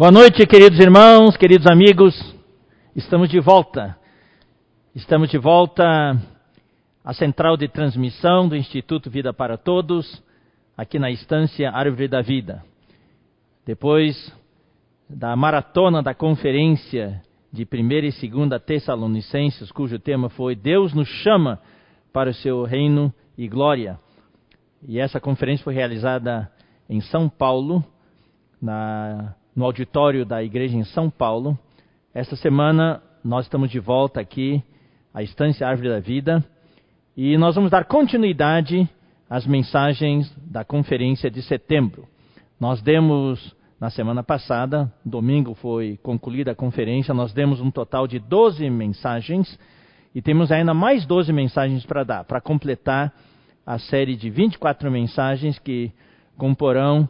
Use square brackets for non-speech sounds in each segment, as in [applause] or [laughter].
Boa noite, queridos irmãos, queridos amigos. Estamos de volta. Estamos de volta à central de transmissão do Instituto Vida para Todos, aqui na estância Árvore da Vida. Depois da maratona da conferência de 1 e 2 Tessalonicenses, cujo tema foi Deus nos chama para o seu reino e glória. E essa conferência foi realizada em São Paulo, na no auditório da igreja em São Paulo. Esta semana nós estamos de volta aqui à Estância Árvore da Vida e nós vamos dar continuidade às mensagens da conferência de setembro. Nós demos na semana passada, domingo foi concluída a conferência, nós demos um total de 12 mensagens e temos ainda mais 12 mensagens para dar, para completar a série de 24 mensagens que comporão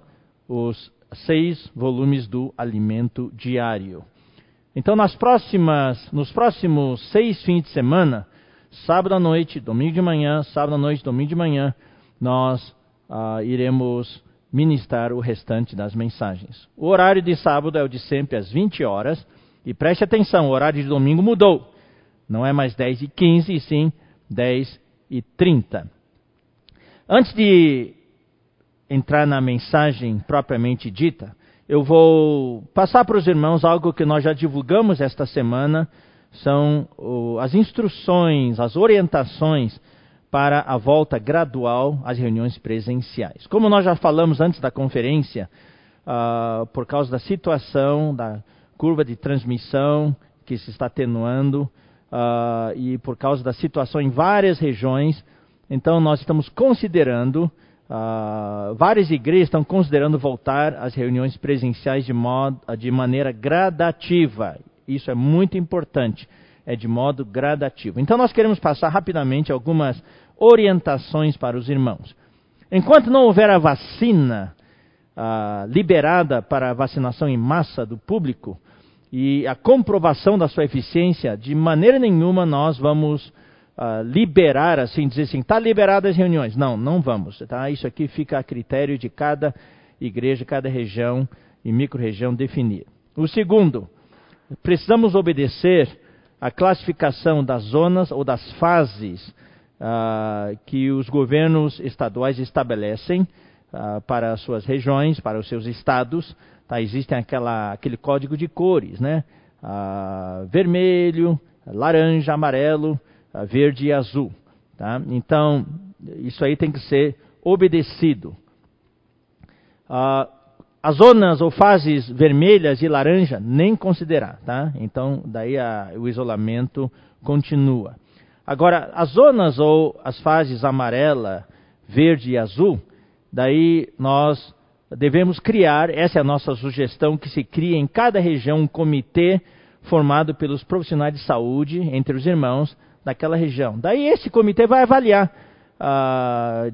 os seis volumes do Alimento Diário. Então, nas próximas, nos próximos seis fins de semana, sábado à noite, domingo de manhã, sábado à noite, domingo de manhã, nós ah, iremos ministrar o restante das mensagens. O horário de sábado é o de sempre às 20 horas. E preste atenção, o horário de domingo mudou. Não é mais 10 e 15, e sim 10 e 30. Antes de entrar na mensagem propriamente dita, eu vou passar para os irmãos algo que nós já divulgamos esta semana, são as instruções, as orientações para a volta gradual às reuniões presenciais. Como nós já falamos antes da conferência, uh, por causa da situação da curva de transmissão que se está atenuando uh, e por causa da situação em várias regiões, então nós estamos considerando Uh, várias igrejas estão considerando voltar às reuniões presenciais de, modo, de maneira gradativa. Isso é muito importante. É de modo gradativo. Então, nós queremos passar rapidamente algumas orientações para os irmãos. Enquanto não houver a vacina uh, liberada para a vacinação em massa do público e a comprovação da sua eficiência, de maneira nenhuma nós vamos uh, liberar, assim, dizer assim, está liberadas as reuniões. Não, não vamos. Tá? Isso aqui fica a critério de cada igreja, cada região e micro-região definir. O segundo, precisamos obedecer à classificação das zonas ou das fases uh, que os governos estaduais estabelecem uh, para as suas regiões, para os seus estados. Tá? Existem aquela, aquele código de cores, né? Uh, vermelho, laranja, amarelo, verde e azul. Tá? Então, isso aí tem que ser obedecido. Ah, as zonas ou fases vermelhas e laranja, nem considerar. Tá? Então, daí a, o isolamento continua. Agora, as zonas ou as fases amarela, verde e azul, daí nós devemos criar, essa é a nossa sugestão, que se crie em cada região um comitê formado pelos profissionais de saúde, entre os irmãos, daquela região. Daí esse comitê vai avaliar, ah,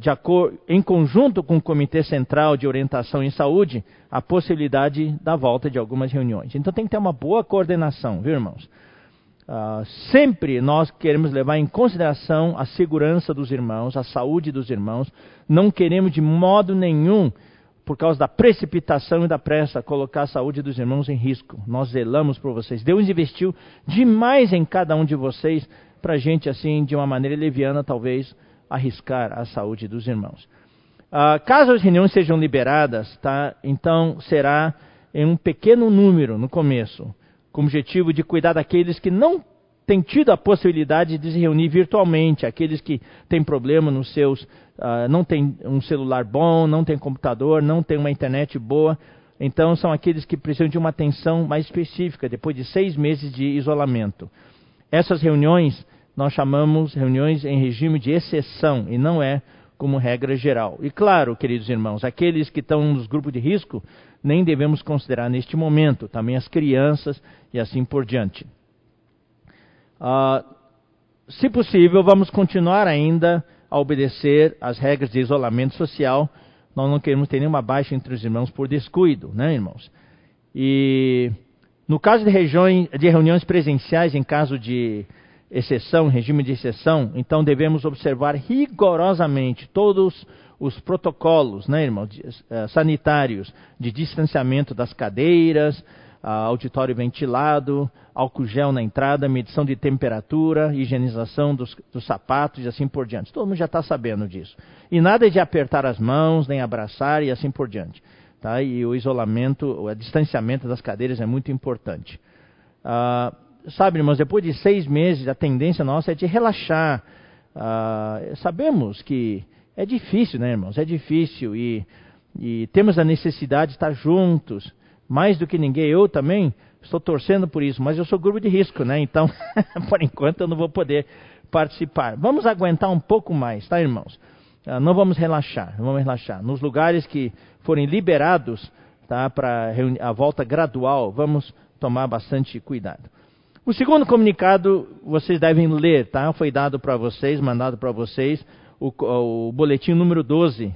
em conjunto com o Comitê Central de Orientação em Saúde, a possibilidade da volta de algumas reuniões. Então tem que ter uma boa coordenação, viu, irmãos? Ah, sempre nós queremos levar em consideração a segurança dos irmãos, a saúde dos irmãos. Não queremos de modo nenhum por causa da precipitação e da pressa, colocar a saúde dos irmãos em risco. Nós zelamos por vocês. Deus investiu demais em cada um de vocês para a gente, assim, de uma maneira leviana, talvez, arriscar a saúde dos irmãos. Ah, caso as reuniões sejam liberadas, tá, então será em um pequeno número no começo, com o objetivo de cuidar daqueles que não têm tido a possibilidade de se reunir virtualmente, aqueles que têm problema nos seus, uh, não têm um celular bom, não têm computador, não têm uma internet boa. Então são aqueles que precisam de uma atenção mais específica depois de seis meses de isolamento. Essas reuniões nós chamamos reuniões em regime de exceção e não é como regra geral. E claro, queridos irmãos, aqueles que estão nos grupos de risco nem devemos considerar neste momento, também as crianças e assim por diante. Uh, se possível, vamos continuar ainda a obedecer às regras de isolamento social. Nós não queremos ter nenhuma baixa entre os irmãos por descuido, né, irmãos? E no caso de, regiões, de reuniões presenciais, em caso de exceção, regime de exceção, então devemos observar rigorosamente todos os protocolos, né, irmãos, uh, sanitários, de distanciamento das cadeiras, auditório ventilado, álcool gel na entrada, medição de temperatura, higienização dos, dos sapatos e assim por diante. Todo mundo já está sabendo disso. E nada de apertar as mãos, nem abraçar e assim por diante. Tá? E o isolamento, o distanciamento das cadeiras é muito importante. Ah, sabe, irmãos, depois de seis meses, a tendência nossa é de relaxar. Ah, sabemos que é difícil, né, irmãos? É difícil e, e temos a necessidade de estar juntos mais do que ninguém. Eu também estou torcendo por isso, mas eu sou grupo de risco, né? Então, [laughs] por enquanto, eu não vou poder participar. Vamos aguentar um pouco mais, tá, irmãos? Ah, não vamos relaxar, não vamos relaxar. Nos lugares que forem liberados, tá, para a volta gradual, vamos tomar bastante cuidado. O segundo comunicado vocês devem ler, tá? Foi dado para vocês, mandado para vocês, o, o, boletim número 12,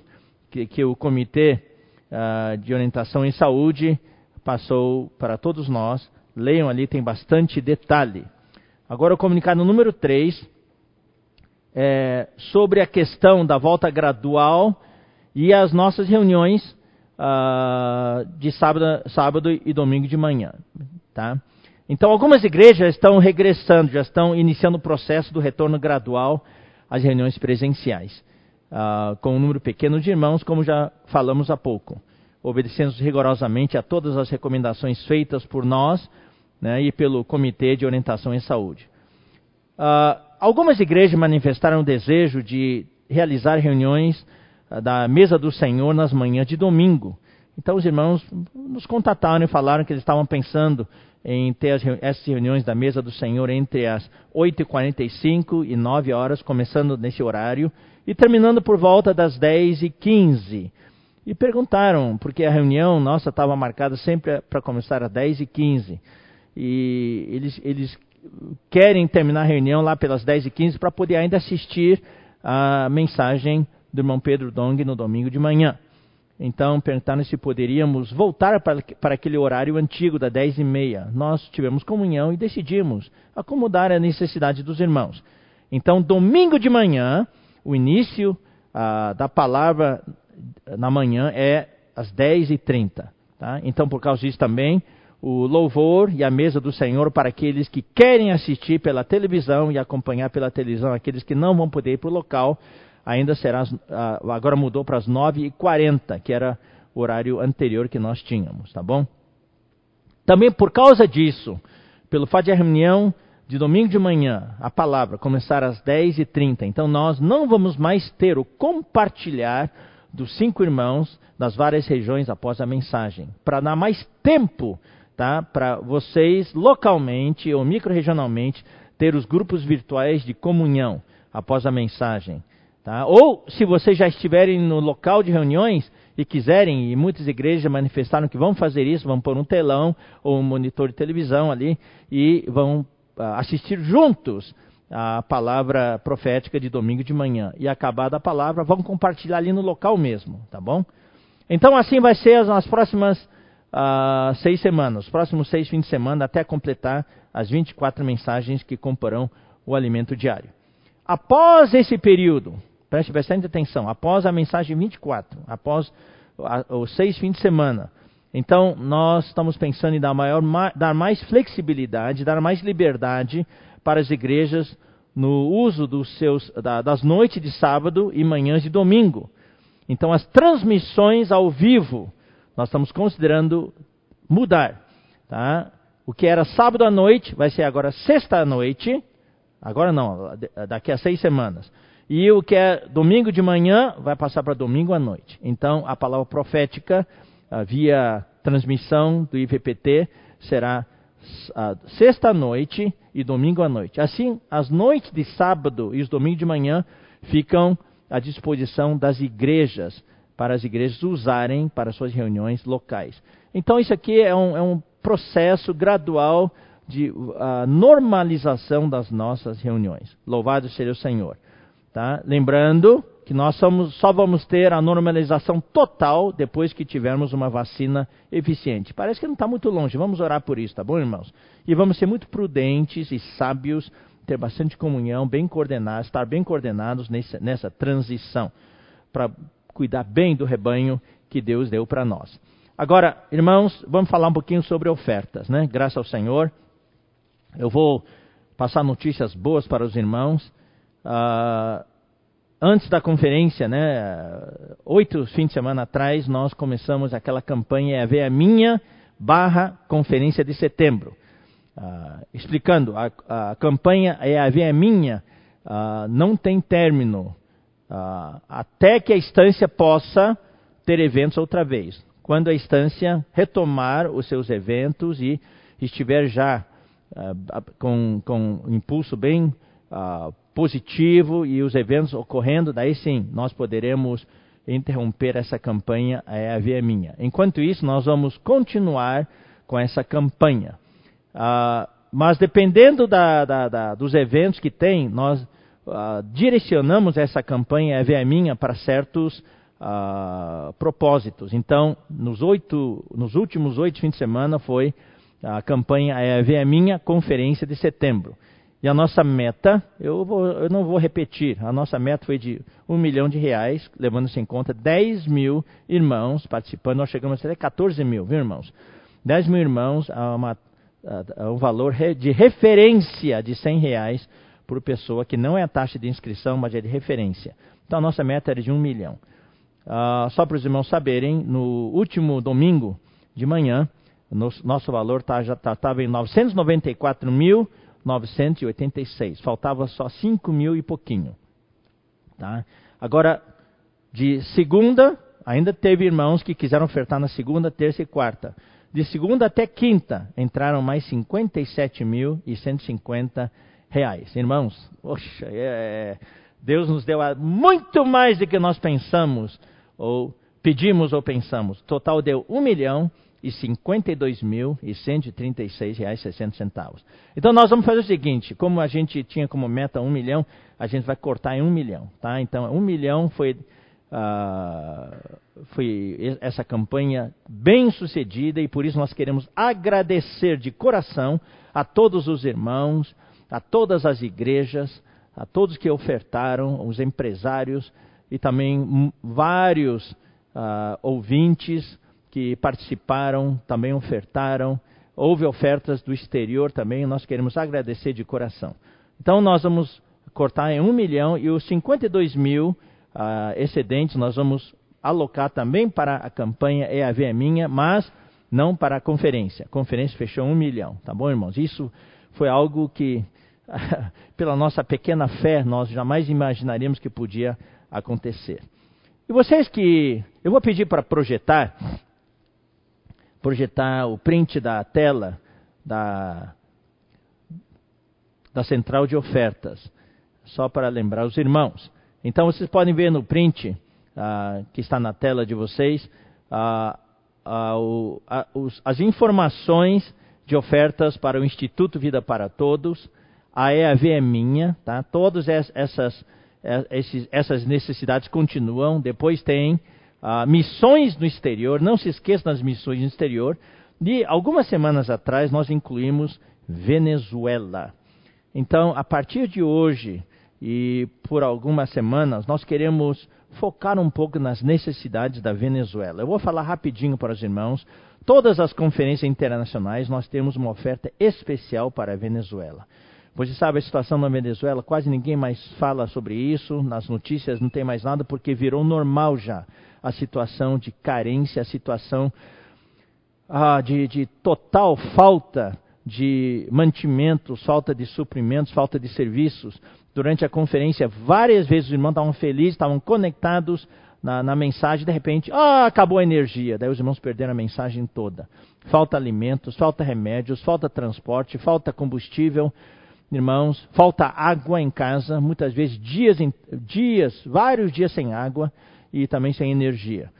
que, que o Comitê uh, de Orientação em Saúde passou para todos nós. Leiam ali, tem bastante detalhe. Agora o comunicado número 3 é sobre a questão da volta gradual e as nossas reuniões uh, de sábado, sábado e domingo de manhã. Tá? Então, algumas igrejas estão regressando, já estão iniciando o processo do retorno gradual às reuniões presenciais, uh, com um número pequeno de irmãos, como já falamos há pouco obedecendo rigorosamente a todas as recomendações feitas por nós né, e pelo Comitê de Orientação em Saúde. Uh, algumas igrejas manifestaram o desejo de realizar reuniões da mesa do Senhor nas manhãs de domingo. Então os irmãos nos contataram e falaram que eles estavam pensando em ter as, essas reuniões da mesa do Senhor entre as 8h45 e 9 horas, começando nesse horário, e terminando por volta das 10h15. E perguntaram, porque a reunião nossa estava marcada sempre para começar às 10h15. E eles, eles querem terminar a reunião lá pelas 10h15 para poder ainda assistir a mensagem do irmão Pedro Dong no domingo de manhã. Então perguntaram se poderíamos voltar para, para aquele horário antigo da 10 e meia. Nós tivemos comunhão e decidimos acomodar a necessidade dos irmãos. Então, domingo de manhã, o início ah, da palavra na manhã é às 10h30. Tá? Então, por causa disso também, o louvor e a mesa do Senhor para aqueles que querem assistir pela televisão e acompanhar pela televisão, aqueles que não vão poder ir para o local, ainda será, agora mudou para as 9h40, que era o horário anterior que nós tínhamos, tá bom? Também por causa disso, pelo fato de a reunião de domingo de manhã, a palavra começar às 10h30, então nós não vamos mais ter o compartilhar dos cinco irmãos das várias regiões após a mensagem, para dar mais tempo tá, para vocês localmente ou microregionalmente ter os grupos virtuais de comunhão após a mensagem. Tá? Ou, se vocês já estiverem no local de reuniões e quiserem, e muitas igrejas manifestaram que vão fazer isso, vão pôr um telão ou um monitor de televisão ali e vão uh, assistir juntos a palavra profética de domingo de manhã e acabada a palavra, vamos compartilhar ali no local mesmo, tá bom? Então assim vai ser nas próximas uh, seis semanas, os próximos seis fins de semana, até completar as 24 mensagens que comporão o alimento diário. Após esse período, preste bastante atenção, após a mensagem 24, após os seis fins de semana, então nós estamos pensando em dar, maior, dar mais flexibilidade, dar mais liberdade para as igrejas no uso seus, da, das noites de sábado e manhãs de domingo. Então, as transmissões ao vivo, nós estamos considerando mudar. Tá? O que era sábado à noite vai ser agora sexta à noite. Agora não, daqui a seis semanas. E o que é domingo de manhã vai passar para domingo à noite. Então, a palavra profética, via transmissão do IVPT, será sexta noite e domingo à noite. Assim, as noites de sábado e os domingos de manhã ficam à disposição das igrejas, para as igrejas usarem para suas reuniões locais. Então, isso aqui é um, é um processo gradual de uh, normalização das nossas reuniões. Louvado seja o Senhor. Tá? Lembrando que nós somos, só vamos ter a normalização total depois que tivermos uma vacina eficiente. Parece que não está muito longe, vamos orar por isso, tá bom, irmãos? E vamos ser muito prudentes e sábios, ter bastante comunhão, bem coordenados, estar bem coordenados nessa, nessa transição, para cuidar bem do rebanho que Deus deu para nós. Agora, irmãos, vamos falar um pouquinho sobre ofertas, né? Graças ao Senhor. Eu vou passar notícias boas para os irmãos. Uh, antes da conferência, né, oito fins de semana atrás, nós começamos aquela campanha É a Minha barra Conferência de Setembro. Uh, explicando, a, a, campanha É a Minha uh, não tem término até que a instância possa ter eventos outra vez. Quando a instância retomar os seus eventos e estiver já com, com um impulso bem uh, positivo e os eventos ocorrendo, daí sim nós poderemos interromper essa campanha é a via minha. Enquanto isso, nós vamos continuar com essa campanha. Uh, mas dependendo da, da, da, dos eventos que tem, nós uh, direcionamos essa campanha é via minha para certos uh, propósitos. Então, nos, oito, nos últimos oito fins de semana foi a campanha é a minha conferência de setembro. E a nossa meta, eu, vou, eu, não vou repetir, a nossa meta foi de um milhão de reais, levando-se em conta 10 mil irmãos participando. Nós chegamos até 14 mil, viu, irmãos? 10 mil irmãos a, uma, a um valor de referência de 100 reais por pessoa, que não é a taxa de inscrição, mas é de referência. Então a nossa meta era de um milhão. Uh, só para os irmãos saberem, no último domingo de manhã, nosso, nosso valor tá, já estava tá, em 994.986. Faltava só 5 mil e pouquinho. Tá? Agora, de segunda, ainda teve irmãos que quiseram ofertar na segunda, terça e quarta. De segunda até quinta, entraram mais 57.150 reais. Irmãos, poxa, é, é, Deus nos deu muito mais do que nós pensamos, ou pedimos ou pensamos. Total deu 1 milhão e 52.136 reais 60 centavos. Então nós vamos fazer o seguinte, como a gente tinha como meta um milhão, a gente vai cortar em um milhão, tá? Então um milhão foi uh, foi essa campanha bem sucedida e por isso nós queremos agradecer de coração a todos os irmãos, a todas as igrejas, a todos que ofertaram, os empresários e também vários uh, ouvintes que participaram, também ofertaram. Houve ofertas do exterior também, nós queremos agradecer de coração. Então nós vamos cortar em 1 milhão e os 52 mil uh, excedentes nós vamos alocar também para a campanha EAV é minha, mas não para a conferência. A conferência fechou 1 milhão, tá bom, irmãos? Isso foi algo que, [laughs] pela nossa pequena fé, nós jamais imaginaríamos que podia acontecer. E vocês que. Eu vou pedir para projetar projetar o print da tela da, da central de ofertas, só para lembrar os irmãos. Então vocês podem ver no print uh, que está na tela de vocês uh, uh, os, as informações de ofertas para o Instituto Vida para Todos. A EAV é minha, tá? Todas essas, essas necessidades continuam. Depois tem ah, missões no exterior, não se esqueça das missões no exterior. De algumas semanas atrás nós incluímos Venezuela. Então, a partir de hoje e por algumas semanas, nós queremos focar um pouco nas necessidades da Venezuela. Eu vou falar rapidinho para os irmãos. Todas as conferências internacionais nós temos uma oferta especial para a Venezuela. Você sabe a situação na Venezuela, quase ninguém mais fala sobre isso, nas notícias não tem mais nada porque virou normal já a situação de carência, a situação ah, de, de total falta de mantimentos, falta de suprimentos, falta de serviços. Durante a conferência, várias vezes os irmãos estavam felizes, estavam conectados na, na, mensagem, de repente, ah, acabou a energia. Daí os irmãos perderam a mensagem toda. Falta alimentos, falta remédios, falta transporte, falta combustível. Irmãos, falta água em casa, muitas vezes dias, dias, vários dias sem água e também sem energia.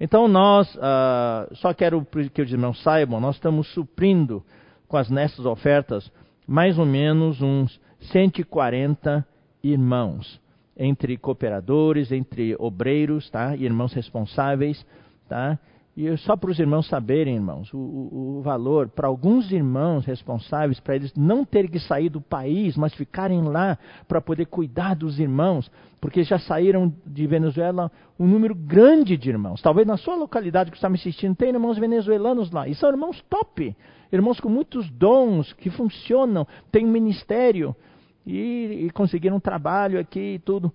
Então nós, uh, só quero que os irmãos saibam, nós estamos suprindo com as nessas ofertas mais ou menos uns 140 irmãos, entre cooperadores, entre obreiros, tá? irmãos responsáveis, tá? E só para os irmãos saberem, irmãos, o, o, o valor, para alguns irmãos responsáveis, para eles não terem que sair do país, mas ficarem lá para poder cuidar dos irmãos, porque já saíram de Venezuela um número grande de irmãos. Talvez na sua localidade que está me assistindo, tem irmãos venezuelanos lá, e são irmãos top, irmãos com muitos dons, que funcionam, têm ministério, e, e conseguiram um trabalho aqui e tudo.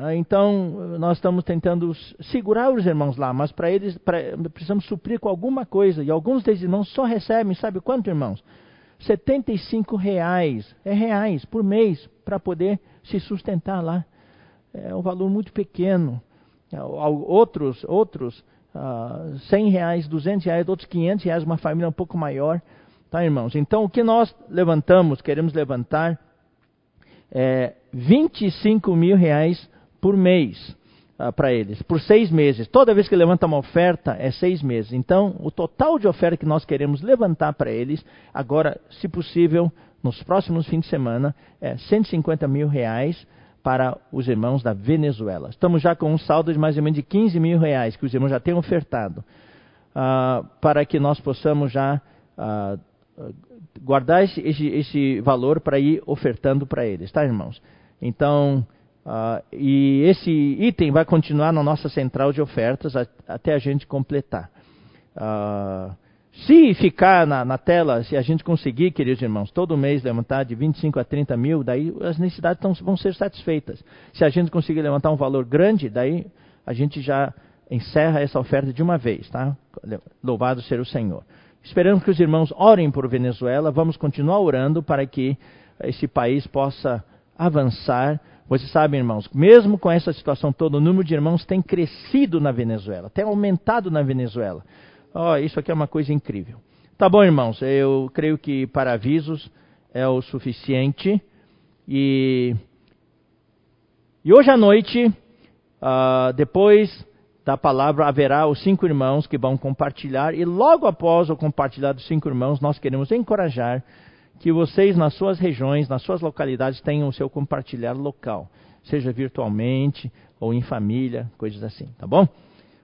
Ah, então, nós estamos tentando segurar os irmãos lá, mas para eles pra, precisamos suprir com alguma coisa. E alguns desses irmãos só recebem, sabe quanto, irmãos? 75 reais, é reais por mês, para poder se sustentar lá. É um valor muito pequeno. Ah, outros, outros, uh, 100 reais, 200 reais, outros 500 reais, uma família um pouco maior. Tá, irmãos? Então, o que nós levantamos, queremos levantar, é 25 mil reais por mês uh, para eles, por seis meses. Toda vez que levanta uma oferta, é seis meses. Então, o total de oferta que nós queremos levantar para eles, agora, se possível, nos próximos fins de semana, é 150 mil reais para os irmãos da Venezuela. Estamos já com um saldo de mais ou menos de 15 mil reais que os irmãos já têm ofertado, uh, para que nós possamos já uh, guardar esse, esse, esse valor para ir ofertando para eles, tá, irmãos? Então, Uh, e esse item vai continuar na nossa central de ofertas a, até a gente completar. Uh, se ficar na, na, tela, se a gente conseguir, queridos irmãos, todo mês levantar de 25 a 30 mil, daí as necessidades tão, vão ser satisfeitas. Se a gente conseguir levantar um valor grande, daí a gente já encerra essa oferta de uma vez, tá? Louvado seja o Senhor. Esperamos que os irmãos orem por Venezuela, vamos continuar orando para que esse país possa avançar vocês sabem, irmãos, mesmo com essa situação toda, o número de irmãos tem crescido na Venezuela, tem aumentado na Venezuela. Oh, isso aqui é uma coisa incrível. Tá bom, irmãos, eu creio que para avisos é o suficiente. E, e hoje à noite, uh, depois da palavra, haverá os cinco irmãos que vão compartilhar. E logo após o compartilhar dos cinco irmãos, nós queremos encorajar que vocês, nas suas regiões, nas suas localidades, tenham o seu compartilhar local, seja virtualmente ou em família, coisas assim, tá bom?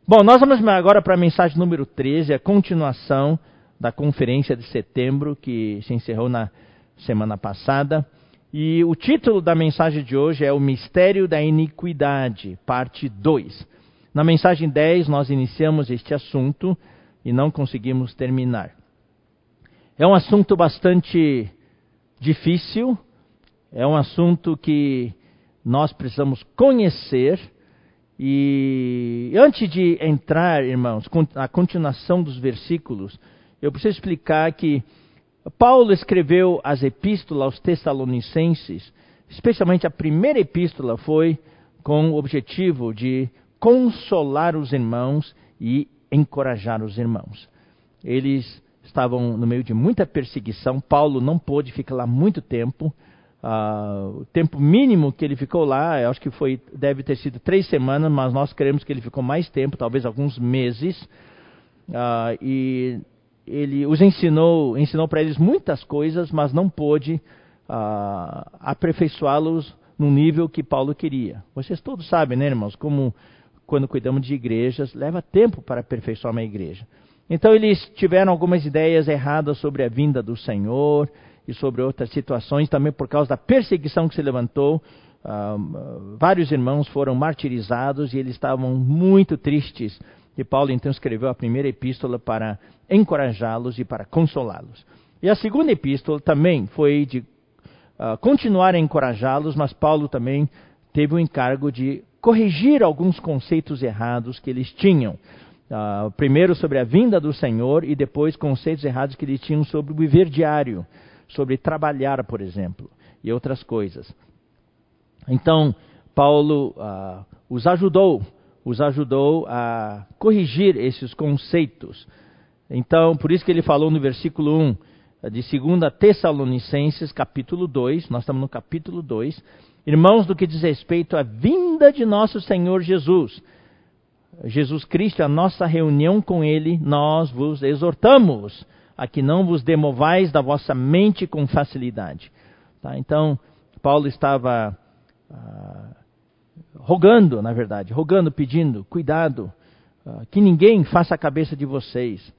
Bom, nós vamos agora para a mensagem número 13, a continuação da conferência de setembro que se encerrou na semana passada. E o título da mensagem de hoje é O Mistério da Iniquidade, parte 2. Na mensagem 10, nós iniciamos este assunto e não conseguimos terminar. É um assunto bastante difícil, é um assunto que nós precisamos conhecer. E antes de entrar, irmãos, a continuação dos versículos, eu preciso explicar que Paulo escreveu as epístolas aos Tessalonicenses, especialmente a primeira epístola foi com o objetivo de consolar os irmãos e encorajar os irmãos. Eles estavam no meio de muita perseguição. Paulo não pôde ficar lá muito tempo. Uh, o tempo mínimo que ele ficou lá, eu acho que foi, deve ter sido três semanas, mas nós queremos que ele ficou mais tempo, talvez alguns meses. Uh, e ele os ensinou, ensinou para eles muitas coisas, mas não pôde uh, aperfeiçoá-los no nível que Paulo queria. Vocês todos sabem, né, irmãos, como quando cuidamos de igrejas, leva tempo para aperfeiçoar uma igreja. Então eles tiveram algumas ideias erradas sobre a vinda do Senhor e sobre outras situações, também por causa da perseguição que se levantou. Uh, vários irmãos foram martirizados e eles estavam muito tristes. E Paulo então escreveu a primeira epístola para encorajá-los e para consolá-los. E a segunda epístola também foi de uh, continuar a encorajá-los, mas Paulo também teve o encargo de corrigir alguns conceitos errados que eles tinham. Uh, primeiro sobre a vinda do Senhor e depois conceitos errados que eles tinham sobre o viver diário, sobre trabalhar, por exemplo, e outras coisas. Então, Paulo uh, os ajudou, os ajudou a corrigir esses conceitos. Então, por isso que ele falou no versículo 1 de 2 Tessalonicenses, capítulo 2, nós estamos no capítulo 2, irmãos, do que diz respeito à vinda de nosso Senhor Jesus Jesus Cristo, a nossa reunião com Ele, nós vos exortamos a que não vos demovais da vossa mente com facilidade. Tá? Então, Paulo estava ah, rogando, na verdade, rogando, pedindo, cuidado, uh, que ninguém faça a cabeça de vocês.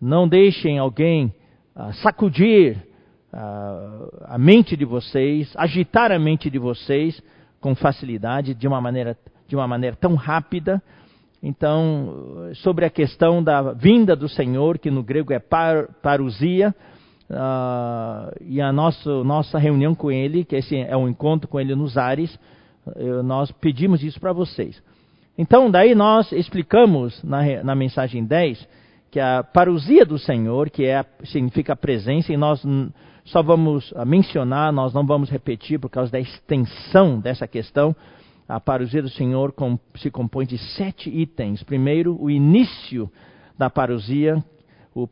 Não deixem alguém uh, sacudir a mente de vocês, agitar a mente de vocês com facilidade, de uma maneira, de uma maneira tão rápida. Então, sobre a questão da vinda do Senhor, que no grego é par, parousia, uh, e a nossa, nossa reunião com Ele, que esse é um encontro com Ele nos ares, uh, nós pedimos isso para vocês. Então, daí nós explicamos na, na mensagem 10 que a parousia do Senhor, que é, significa presença, e nós só vamos mencionar, nós não vamos repetir por causa da extensão dessa questão. A parousia do Senhor se compõe de sete itens. Primeiro, o início da parousia.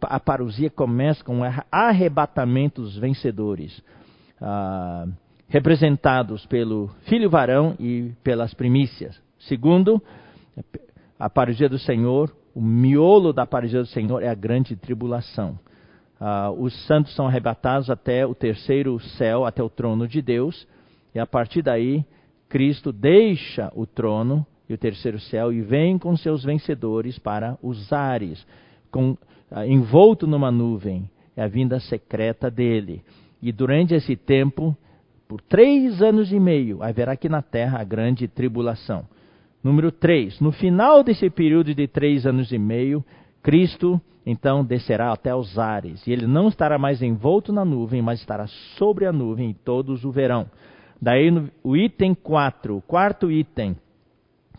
A parousia começa com o arrebatamento dos vencedores, ah, representados pelo filho varão e pelas primícias. Segundo, a parousia do Senhor, o miolo da parousia do Senhor é a grande tribulação. Uh, os santos são arrebatados até o terceiro céu, até o trono de Deus, e a partir daí, Cristo deixa o trono e o terceiro céu e vem com seus vencedores para os ares, com, uh, envolto numa nuvem, é a vinda secreta dele. E durante esse tempo, por três anos e meio, haverá aqui na terra a grande tribulação. Número três, no final desse período de três anos e meio, Cristo então descerá até os ares, e ele não estará mais envolto na nuvem, mas estará sobre a nuvem, e todos o verão. Daí no, o item 4, o quarto item,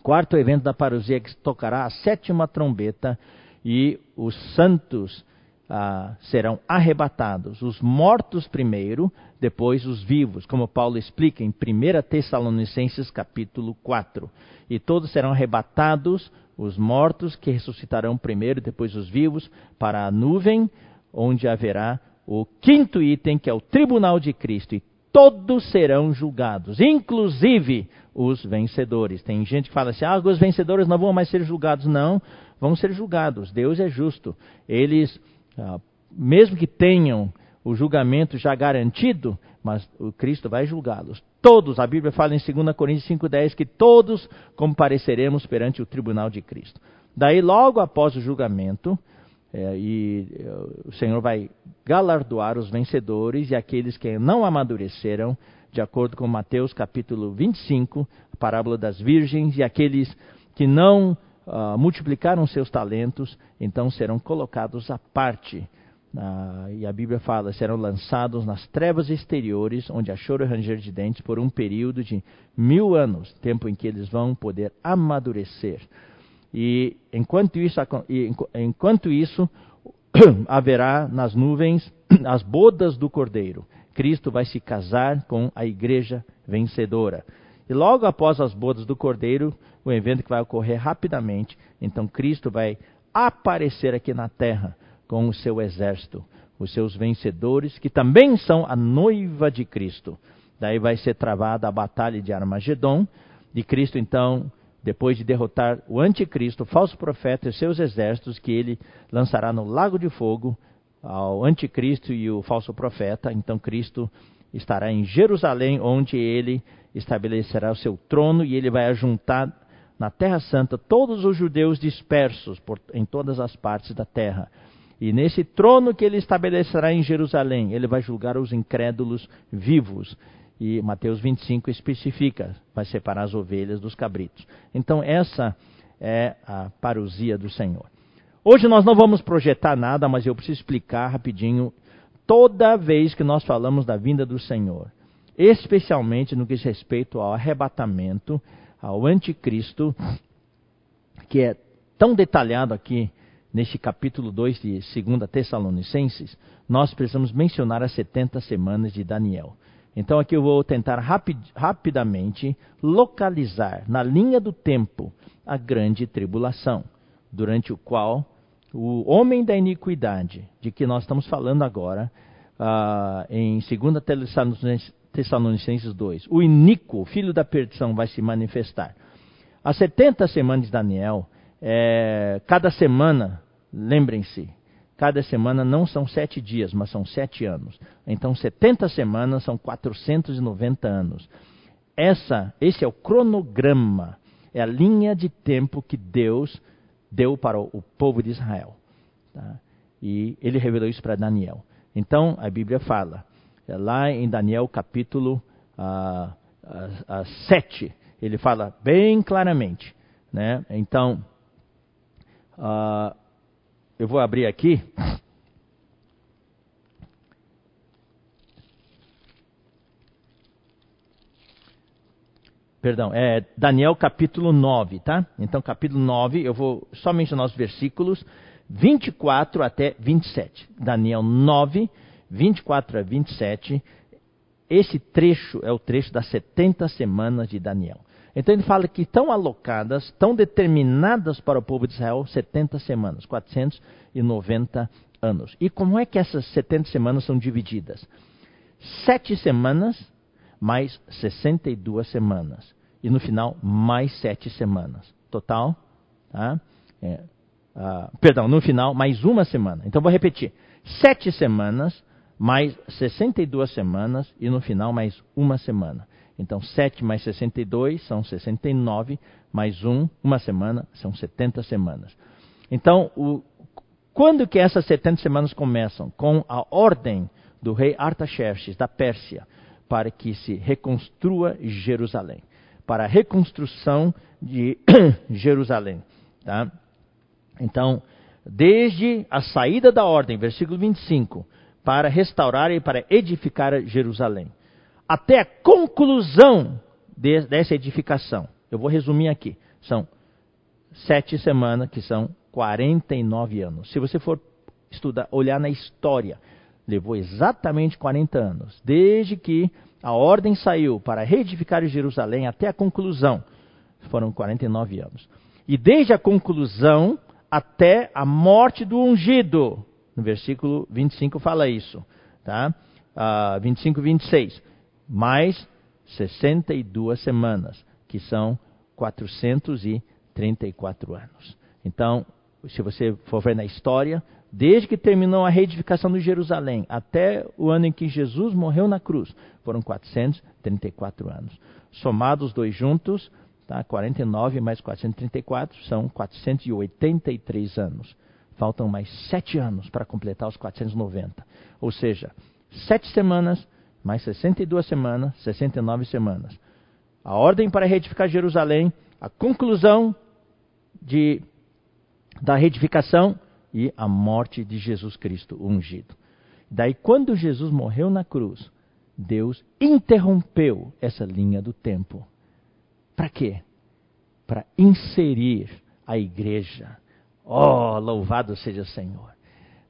quarto evento da parousia que tocará a sétima trombeta, e os santos ah, serão arrebatados, os mortos primeiro, depois os vivos, como Paulo explica em 1 Tessalonicenses capítulo 4. E todos serão arrebatados, os mortos que ressuscitarão primeiro, depois os vivos, para a nuvem, onde haverá o quinto item, que é o tribunal de Cristo, e todos serão julgados, inclusive os vencedores. Tem gente que fala assim: ah, os vencedores não vão mais ser julgados. Não, vão ser julgados. Deus é justo. Eles, ah, mesmo que tenham o julgamento já garantido, mas o Cristo vai julgá-los. Todos, a Bíblia fala em 2 Coríntios 5,10 que todos compareceremos perante o tribunal de Cristo. Daí, logo após o julgamento, é, e é, o Senhor vai galardoar os vencedores e aqueles que não amadureceram, de acordo com Mateus capítulo 25, a parábola das virgens, e aqueles que não uh, multiplicaram seus talentos, então serão colocados à parte ah, e a Bíblia fala, serão lançados nas trevas exteriores, onde há choro ranger de dentes, por um período de mil anos, tempo em que eles vão poder amadurecer. E enquanto isso, enquanto isso [clears throat] haverá nas nuvens [clears throat] as bodas do Cordeiro. Cristo vai se casar com a igreja vencedora. E logo após as bodas do Cordeiro, o evento que vai ocorrer rapidamente, então Cristo vai aparecer aqui na terra com o seu exército, os seus vencedores, que também são a noiva de Cristo. Daí vai ser travada a batalha de Armagedon, de Cristo então, depois de derrotar o anticristo, o falso profeta e seus exércitos, que ele lançará no lago de fogo ao anticristo e o falso profeta. Então Cristo estará em Jerusalém, onde ele estabelecerá o seu trono e ele vai ajuntar na Terra Santa todos os judeus dispersos por, em todas as partes da terra. E nesse trono que ele estabelecerá em Jerusalém, ele vai julgar os incrédulos vivos. E Mateus 25 especifica, vai separar as ovelhas dos cabritos. Então, essa é a parousia do Senhor. Hoje nós não vamos projetar nada, mas eu preciso explicar rapidinho. Toda vez que nós falamos da vinda do Senhor, especialmente no que diz respeito ao arrebatamento, ao anticristo, que é tão detalhado aqui neste capítulo 2 de 2 Tessalonicenses, nós precisamos mencionar as 70 semanas de Daniel. Então aqui eu vou tentar rapid, rapidamente localizar na linha do tempo a grande tribulação, durante o qual o homem da iniquidade, de que nós estamos falando agora, uh, em 2 Tessalonicenses 2, o iníquo, filho da perdição, vai se manifestar. As 70 semanas de Daniel é, cada semana, lembrem-se, cada semana não são sete dias, mas são sete anos. Então, 70 semanas são 490 anos. Essa, esse é o cronograma, é a linha de tempo que Deus deu para o povo de Israel. Tá? E ele revelou isso para Daniel. Então, a Bíblia fala, é lá em Daniel capítulo ah, ah, 7, ele fala bem claramente. Né? Então, ah, eu vou abrir aqui. Perdão, é Daniel capítulo 9, tá? Então, capítulo 9, eu vou só mencionar os versículos 24 até 27. Daniel 9, 24 a 27. Esse trecho é o trecho das 70 semanas de Daniel. Então ele fala que estão alocadas, estão determinadas para o povo de Israel 70 semanas, 490 anos. E como é que essas 70 semanas são divididas? Sete semanas mais 62 semanas. E no final, mais sete semanas. Total, tá? É, uh, perdão, no final, mais uma semana. Então vou repetir: sete semanas, mais 62 semanas, e no final, mais uma semana. Então, 7 mais 62 são 69, mais um, uma semana, são 70 semanas. Então, o, quando que essas 70 semanas começam? Com a ordem do rei Artaxerxes, da Pérsia, para que se reconstrua Jerusalém. Para a reconstrução de [coughs] Jerusalém. Tá? Então, desde a saída da ordem, versículo 25, para restaurar e para edificar Jerusalém, até a conclusão de, dessa edificação. Eu vou resumir aqui. São sete semanas, que são 49 anos. Se você for estudar, olhar na história, levou exatamente 40 anos, desde que a ordem saiu para reedificar Jerusalém até a conclusão. Foram 49 anos. E desde a conclusão até a morte do ungido. No versículo 25 fala isso. Tá? Uh, 25 e 26. Mais 62 semanas, que são 434 anos. Então, se você for ver na história, Desde que terminou a reedificação de Jerusalém até o ano em que Jesus morreu na cruz, foram 434 anos. Somados os dois juntos, tá? 49 mais 434 são 483 anos. Faltam mais sete anos para completar os 490. Ou seja, sete semanas, mais 62 semanas, 69 semanas. A ordem para reedificar Jerusalém, a conclusão de, da reedificação e a morte de Jesus Cristo ungido. Daí, quando Jesus morreu na cruz, Deus interrompeu essa linha do tempo. Para quê? Para inserir a igreja. Oh, louvado seja o Senhor!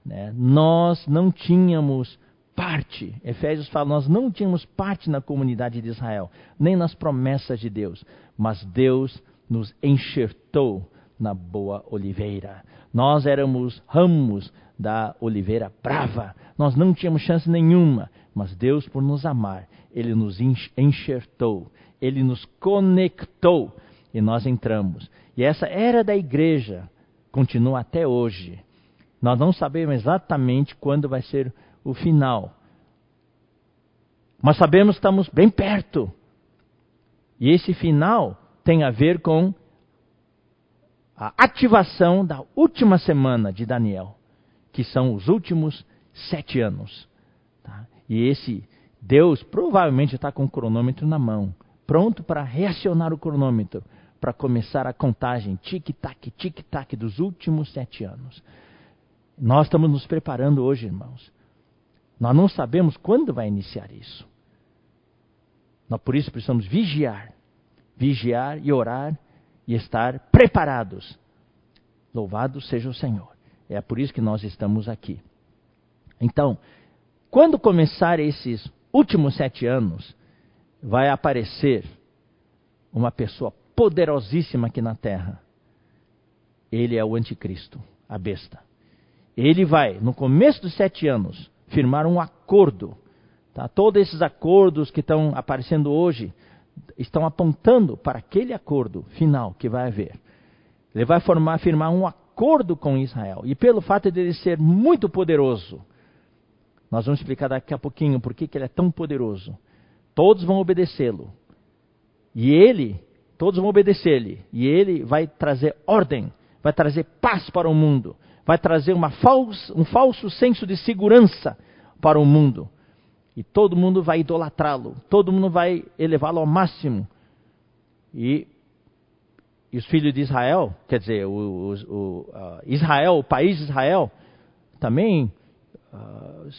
Né? Nós não tínhamos parte, Efésios fala, nós não tínhamos parte na comunidade de Israel, nem nas promessas de Deus, mas Deus nos enxertou na boa oliveira. Nós éramos ramos da oliveira brava. Nós não tínhamos chance nenhuma, mas Deus, por nos amar, Ele nos enxertou, Ele nos conectou e nós entramos. E essa era da igreja continua até hoje. Nós não sabemos exatamente quando vai ser o final. Mas sabemos que estamos bem perto. E esse final tem a ver com a ativação da última semana de Daniel, que são os últimos sete anos. Tá? E esse Deus provavelmente está com o cronômetro na mão, pronto para reacionar o cronômetro, para começar a contagem tic-tac, tic-tac dos últimos sete anos. Nós estamos nos preparando hoje, irmãos. Nós não sabemos quando vai iniciar isso. Nós por isso precisamos vigiar, vigiar e orar e estar preparados. Louvado seja o Senhor. É por isso que nós estamos aqui. Então, quando começar esses últimos sete anos, vai aparecer uma pessoa poderosíssima aqui na terra. Ele é o anticristo, a besta. Ele vai, no começo dos sete anos, firmar um acordo. Tá? Todos esses acordos que estão aparecendo hoje estão apontando para aquele acordo final que vai haver. Ele vai formar, firmar um acordo com Israel. E pelo fato de ele ser muito poderoso, nós vamos explicar daqui a pouquinho por que ele é tão poderoso. Todos vão obedecê-lo. E ele, todos vão obedecer-lhe. E ele vai trazer ordem, vai trazer paz para o mundo, vai trazer falsa, um falso senso de segurança para o mundo. E todo mundo vai idolatrá-lo, todo mundo vai elevá-lo ao máximo. E, e, os filhos de Israel, quer dizer, o, o, o uh, Israel, o país de Israel, também uh,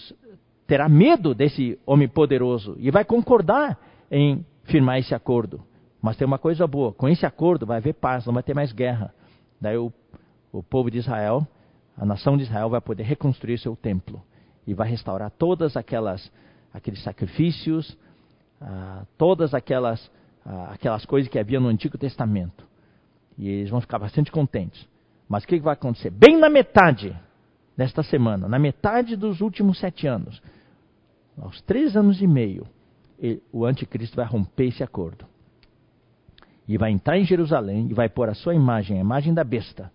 terá medo desse homem poderoso e vai concordar em firmar esse acordo. Mas tem uma coisa boa: com esse acordo vai haver paz, não vai ter mais guerra. Daí o, o povo de Israel, a nação de Israel, vai poder reconstruir seu templo e vai restaurar todas aquelas aqueles sacrifícios, ah, todas aquelas ah, aquelas coisas que havia no Antigo Testamento. E eles vão ficar bastante contentes. Mas o que vai acontecer? Bem na metade desta semana, na metade dos últimos sete anos, aos três anos e meio, o anticristo vai romper esse acordo e vai entrar em Jerusalém e vai pôr a sua imagem, a imagem da besta,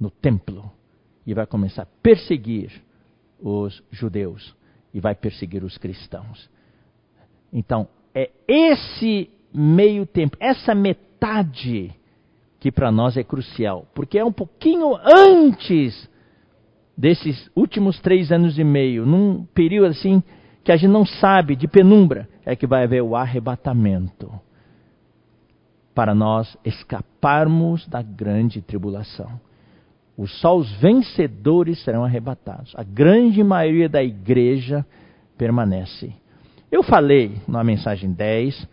no templo e vai começar a perseguir os judeus e vai perseguir os cristãos. Então, é esse meio tempo, essa metade que para nós é crucial, porque é um pouquinho antes desses últimos três anos e meio, num período assim que a gente não sabe, de penumbra, é que vai haver o arrebatamento para nós escaparmos da grande tribulação. Os só os vencedores serão arrebatados. A grande maioria da igreja permanece. Eu falei na mensagem 10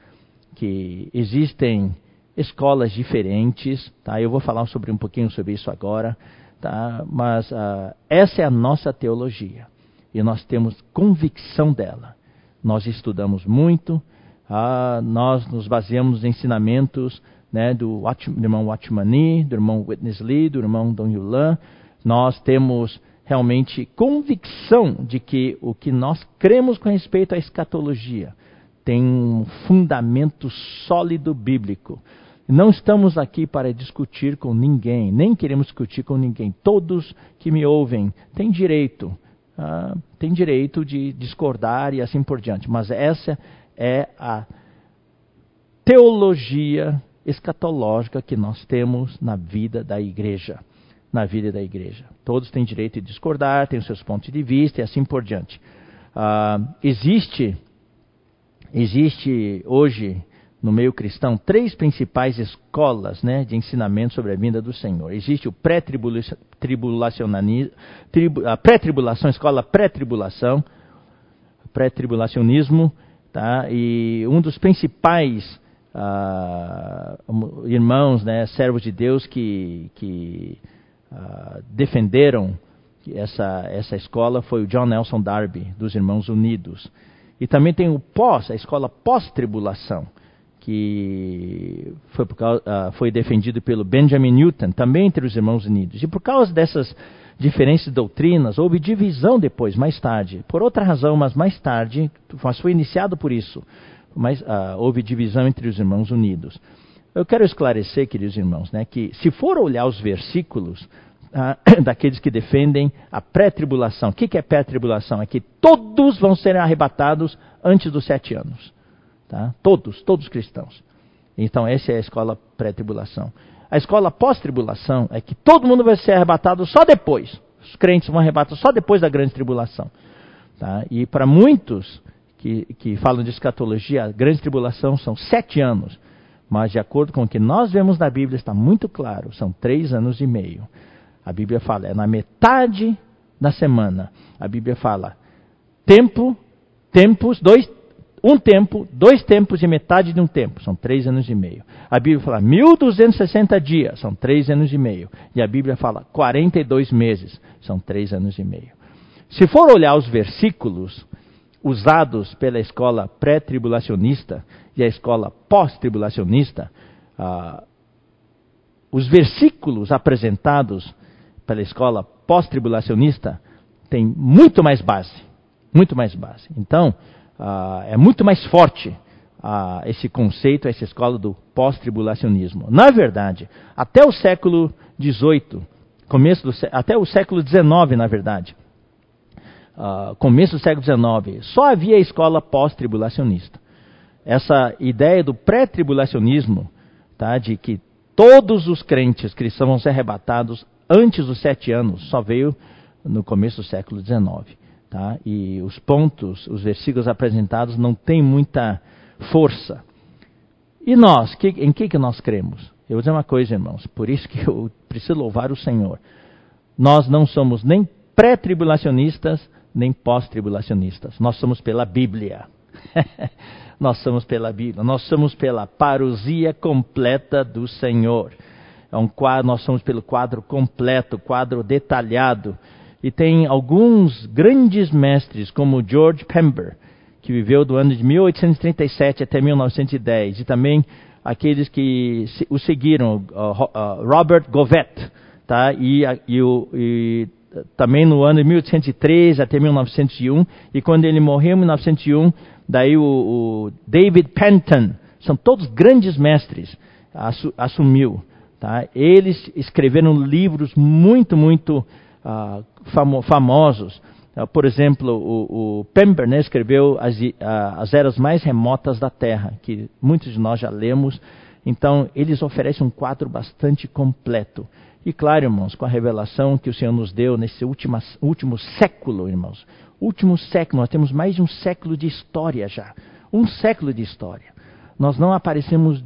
que existem escolas diferentes, tá? Eu vou falar sobre um pouquinho sobre isso agora, tá? Mas uh, essa é a nossa teologia e nós temos convicção dela. Nós estudamos muito, ah, nós nos baseamos nos ensinamentos né, do, do, irmão Watchmani, do irmão Witness Lee, do irmão Don Yulan. Nós temos realmente convicção de que o que nós cremos com respeito à escatologia tem um fundamento sólido bíblico. Não estamos aqui para discutir com ninguém, nem queremos discutir com ninguém. Todos que me ouvem têm direito, ah, têm direito de discordar e assim por diante. Mas essa é a teologia escatológica que nós temos na vida da igreja. Na vida da igreja. Todos têm direito de discordar, têm os seus pontos de vista e assim por diante. Uh, existe, existe hoje no meio cristão três principais escolas né, de ensinamento sobre a vinda do Senhor. Existe o pré-tribulacionismo, a pré-tribulação, escola pré-tribulação, pré-tribulacionismo, Tá? E um dos principais uh, irmãos, né, servos de Deus que, que uh, defenderam essa, essa escola foi o John Nelson Darby, dos Irmãos Unidos. E também tem o pós, a escola pós-tribulação, que foi, causa, uh, foi defendido pelo Benjamin Newton, também entre os Irmãos Unidos. E por causa dessas diferentes doutrinas, houve divisão depois, mais tarde. Por outra razão, mas mais tarde, mas foi iniciado por isso. Mas uh, houve divisão entre os irmãos unidos. Eu quero esclarecer, queridos irmãos, né, que se for olhar os versículos uh, [coughs] daqueles que defendem a pré-tribulação, o que, que é pré-tribulação? É que todos vão ser arrebatados antes dos sete anos. Tá? Todos, todos cristãos. Então, essa é a escola pré-tribulação. A escola pós-tribulação é que todo mundo vai ser arrebatado só depois. Os crentes vão arrebatar só depois da grande tribulação. Tá? E para muitos que, que falam de escatologia, a grande tribulação são sete anos. Mas de acordo com o que nós vemos na Bíblia, está muito claro, são três anos e meio. A Bíblia fala, é na metade da semana. A Bíblia fala, tempo, tempos, dois, um tempo, dois tempos e metade de um tempo, são três anos e meio. A Bíblia fala 1260 dias, são três anos e meio. E a Bíblia fala 42 meses, são três anos e meio. Se for olhar os versículos usados pela escola pré-tribulacionista e a escola pós-tribulacionista, ah, os versículos apresentados pela escola pós-tribulacionista têm muito mais base, muito mais base. Então, uh, é muito mais forte uh, esse conceito, essa escola do pós-tribulacionismo. Na verdade, até o século XVIII, começo do, até o século XIX, na verdade, uh, começo do século XIX, só havia a escola pós-tribulacionista. Essa ideia do pré-tribulacionismo, tá, de que Todos os crentes que vão ser arrebatados antes dos sete anos só veio no começo do século XIX. Tá? E os pontos, os versículos apresentados não têm muita força. E nós, que, em que, que nós cremos? Eu vou dizer uma coisa, irmãos, por isso que eu preciso louvar o Senhor. Nós não somos nem pré-tribulacionistas, nem pós-tribulacionistas. [laughs] Nós somos pela Bíblia. nós somos pela Bíblia. Nós somos pela parousia completa do Senhor. É um quadro, nós somos pelo quadro completo, quadro detalhado. E tem alguns grandes mestres, como George Pember, que viveu do ano de 1837 até 1910, e também aqueles que o seguiram, Robert Govet, tá? e, e, e também no ano de 1803 até 1901, e quando ele morreu em 1901, daí o, o David Penton, são todos grandes mestres, assumiu. Tá? Eles escreveram livros muito, muito uh, famo famosos. Uh, por exemplo, o, o Pember né, escreveu as, uh, as Eras Mais Remotas da Terra, que muitos de nós já lemos. Então, eles oferecem um quadro bastante completo. E claro, irmãos, com a revelação que o Senhor nos deu nesse último, último século, irmãos, último século, nós temos mais de um século de história já. Um século de história. Nós não aparecemos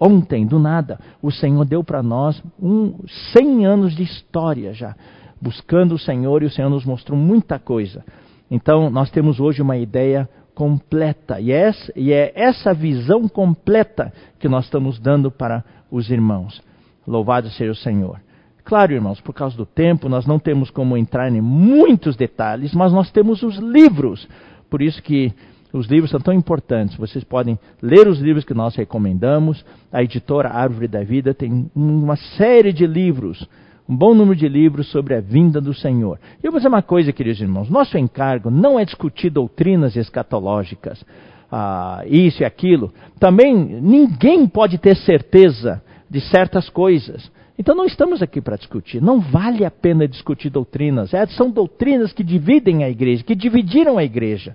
ontem, do nada. O Senhor deu para nós um, 100 anos de história já, buscando o Senhor, e o Senhor nos mostrou muita coisa. Então, nós temos hoje uma ideia completa, e é essa visão completa que nós estamos dando para os irmãos. Louvado seja o Senhor. Claro, irmãos, por causa do tempo, nós não temos como entrar em muitos detalhes, mas nós temos os livros. Por isso que os livros são tão importantes. Vocês podem ler os livros que nós recomendamos. A editora Árvore da Vida tem uma série de livros, um bom número de livros sobre a vinda do Senhor. E eu vou dizer uma coisa, queridos irmãos: nosso encargo não é discutir doutrinas escatológicas, ah, isso e aquilo. Também ninguém pode ter certeza de certas coisas. Então não estamos aqui para discutir. Não vale a pena discutir doutrinas. É, são doutrinas que dividem a igreja, que dividiram a igreja.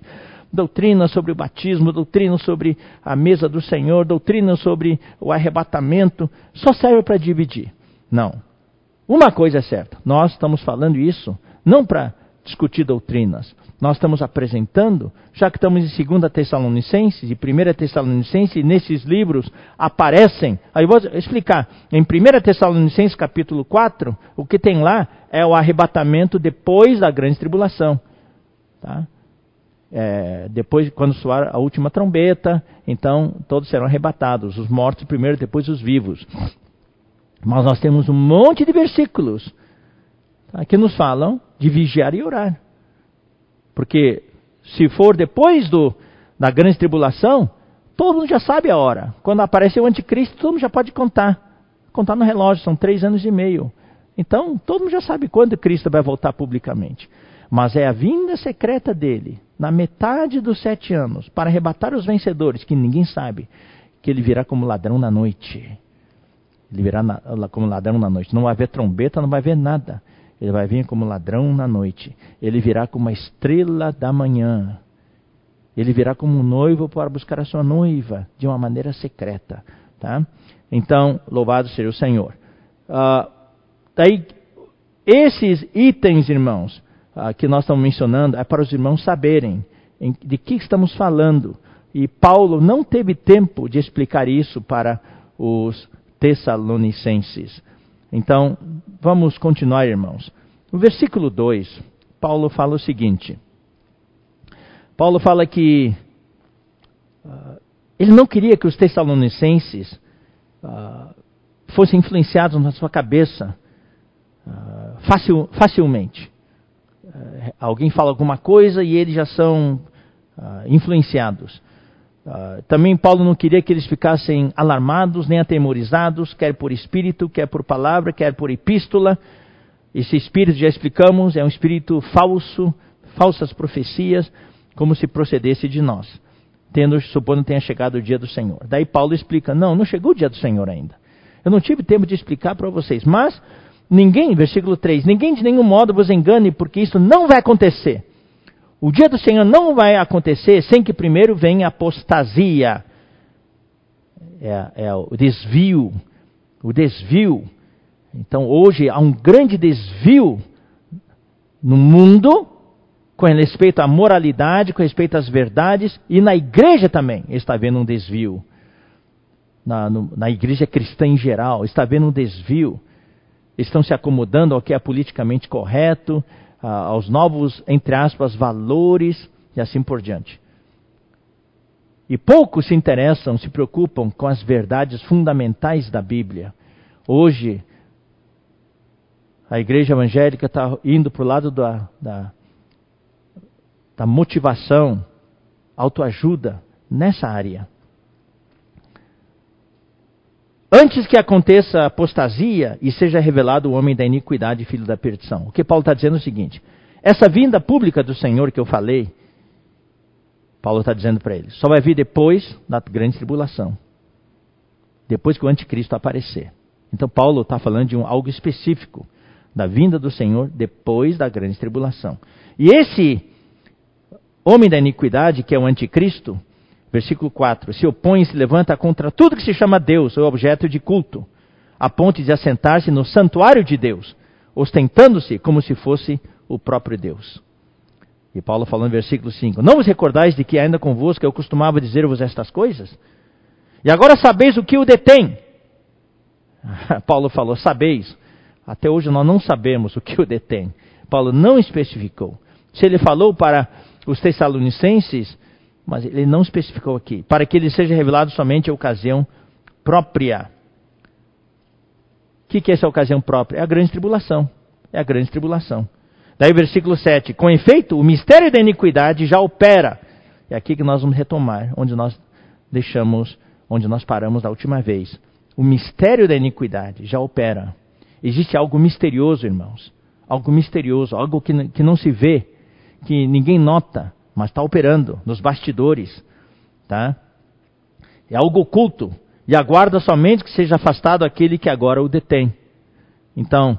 Doutrina sobre o batismo, doutrina sobre a mesa do Senhor, doutrina sobre o arrebatamento, só serve para dividir. Não. Uma coisa é certa, nós estamos falando isso não para discutir doutrinas. Nós estamos apresentando, já que estamos em 2 Tessalonicenses e 1 Tessalonicenses, nesses livros aparecem, aí vou explicar, em 1 Tessalonicenses capítulo 4, o que tem lá é o arrebatamento depois da grande tribulação. Tá? É, depois, quando soar a última trombeta, então todos serão arrebatados, os mortos primeiro, depois os vivos. Mas nós temos um monte de versículos tá, que nos falam de vigiar e orar. Porque se for depois do, da grande tribulação, todo mundo já sabe a hora. Quando aparecer o anticristo, todo mundo já pode contar. Contar no relógio, são três anos e meio. Então, todo mundo já sabe quando Cristo vai voltar publicamente. Mas é a vinda secreta dele, na metade dos sete anos, para arrebatar os vencedores, que ninguém sabe, que ele virá como ladrão na noite. Ele virá na, como ladrão na noite. Não vai haver trombeta, não vai haver nada. Ele vai vir como ladrão na noite. Ele virá como uma estrela da manhã. Ele virá como um noivo para buscar a sua noiva de uma maneira secreta. Tá? Então, louvado seja o Senhor. Uh, daí, esses itens, irmãos, uh, que nós estamos mencionando, é para os irmãos saberem em, de que estamos falando. E Paulo não teve tempo de explicar isso para os Tessalonicenses. Então, vamos continuar, irmãos. No versículo 2, Paulo fala o seguinte: Paulo fala que uh, ele não queria que os tessalonicenses uh, fossem influenciados na sua cabeça uh, facil, facilmente. alguém fala alguma coisa e eles já são influenciados. Uh, também Paulo não queria que eles ficassem alarmados nem atemorizados, quer por espírito, quer por palavra, quer por epístola. Esse espírito, já explicamos, é um espírito falso, falsas profecias, como se procedesse de nós, tendo, supondo tenha chegado o dia do Senhor. Daí Paulo explica: não, não chegou o dia do Senhor ainda. Eu não tive tempo de explicar para vocês, mas ninguém, versículo 3, ninguém de nenhum modo vos engane, porque isso não vai acontecer o dia do Senhor não vai acontecer sem que primeiro venha a apostasia, é, é o desvio, o desvio. Então hoje há um grande desvio no mundo com respeito à moralidade, com respeito às verdades, e na igreja também está havendo um desvio. Na, no, na igreja cristã em geral, está havendo um desvio. Estão se acomodando ao que é politicamente correto, aos novos, entre aspas, valores e assim por diante. E poucos se interessam, se preocupam com as verdades fundamentais da Bíblia. Hoje, a igreja evangélica está indo para o lado da, da, da motivação, autoajuda nessa área. Antes que aconteça a apostasia e seja revelado o homem da iniquidade filho da perdição. O que Paulo está dizendo é o seguinte: essa vinda pública do Senhor que eu falei, Paulo está dizendo para ele, só vai vir depois da grande tribulação. Depois que o anticristo aparecer. Então Paulo está falando de um, algo específico da vinda do Senhor depois da grande tribulação. E esse homem da iniquidade, que é o anticristo, versículo 4, se opõe e se levanta contra tudo que se chama Deus ou objeto de culto, a ponto de assentar-se no santuário de Deus, ostentando-se como se fosse o próprio Deus. E Paulo falando versículo 5: Não vos recordais de que ainda convosco eu costumava dizer-vos estas coisas? E agora sabeis o que o detém. [laughs] Paulo falou: Sabeis. Até hoje nós não sabemos o que o detém. Paulo não especificou. Se ele falou para os Tessalonicenses, mas ele não especificou aqui, para que ele seja revelado somente a ocasião própria. O que, que é essa ocasião própria? É a grande tribulação. É a grande tribulação. Daí versículo 7. Com efeito, o mistério da iniquidade já opera. É aqui que nós vamos retomar, onde nós deixamos, onde nós paramos da última vez. O mistério da iniquidade já opera. Existe algo misterioso, irmãos. Algo misterioso, algo que, que não se vê, que ninguém nota, mas está operando nos bastidores. Tá? É algo oculto. E aguarda somente que seja afastado aquele que agora o detém. Então,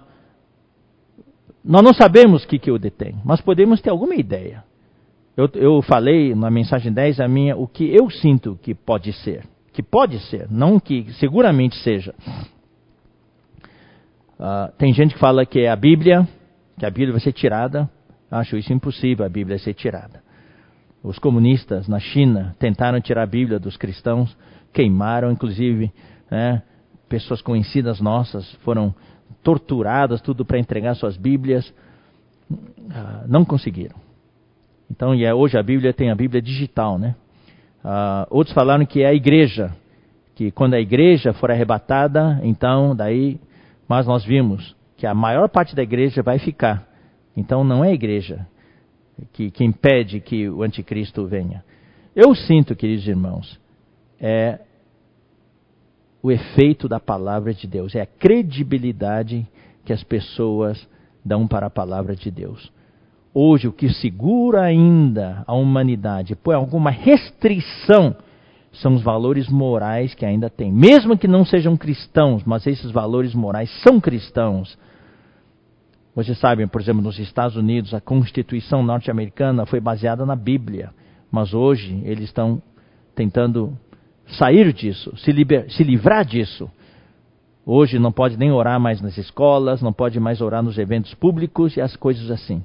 nós não sabemos o que, que o detém, mas podemos ter alguma ideia. Eu, eu, falei na mensagem 10 a minha o que eu sinto que pode ser. Que pode ser, não que seguramente seja. Uh, tem gente que fala que é a Bíblia, que a Bíblia vai ser tirada. Acho isso impossível, a Bíblia ser tirada. Os comunistas na China tentaram tirar a Bíblia dos cristãos, queimaram, inclusive, né, pessoas conhecidas nossas foram torturadas, tudo para entregar suas Bíblias. Ah, não conseguiram. Então, e é, hoje a Bíblia tem a Bíblia digital, né? Ah, outros falaram que é a igreja, que quando a igreja for arrebatada, então daí, mas nós vimos que a maior parte da igreja vai ficar. Então não é a igreja que, que impede que o anticristo venha. Eu sinto, queridos irmãos, é o efeito da palavra de Deus, é a credibilidade que as pessoas dão para a palavra de Deus. Hoje, o que segura ainda a humanidade por alguma restrição são os valores morais que ainda tem. Mesmo que não sejam cristãos, mas esses valores morais são cristãos. Vocês sabem, por exemplo, nos Estados Unidos, a Constituição norte-americana foi baseada na Bíblia, mas hoje eles estão tentando sair disso, se, liber, se livrar disso. Hoje não pode nem orar mais nas escolas, não pode mais orar nos eventos públicos e as coisas assim.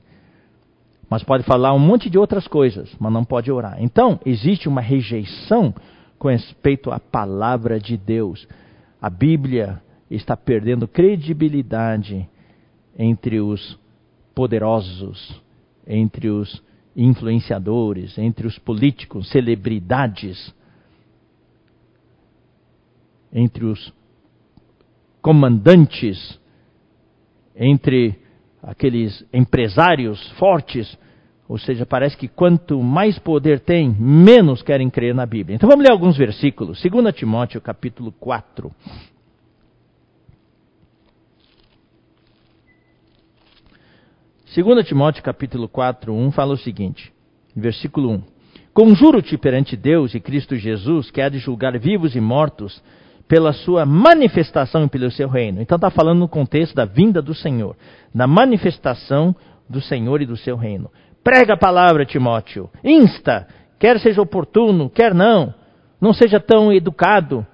Mas pode falar um monte de outras coisas, mas não pode orar. Então, existe uma rejeição com respeito à palavra de Deus. A Bíblia está perdendo credibilidade entre os poderosos, entre os influenciadores, entre os políticos, celebridades entre os comandantes, entre aqueles empresários fortes. Ou seja, parece que quanto mais poder tem, menos querem crer na Bíblia. Então vamos ler alguns versículos. 2 Timóteo, capítulo 4. Segunda Timóteo capítulo 4, 1 fala o seguinte, versículo 1. Conjuro-te perante Deus e Cristo Jesus, que há de julgar vivos e mortos pela sua manifestação e pelo seu reino. Então está falando no contexto da vinda do Senhor, da manifestação do Senhor e do seu reino. Prega a palavra, Timóteo. Insta, quer seja oportuno, quer não. Não seja tão educado.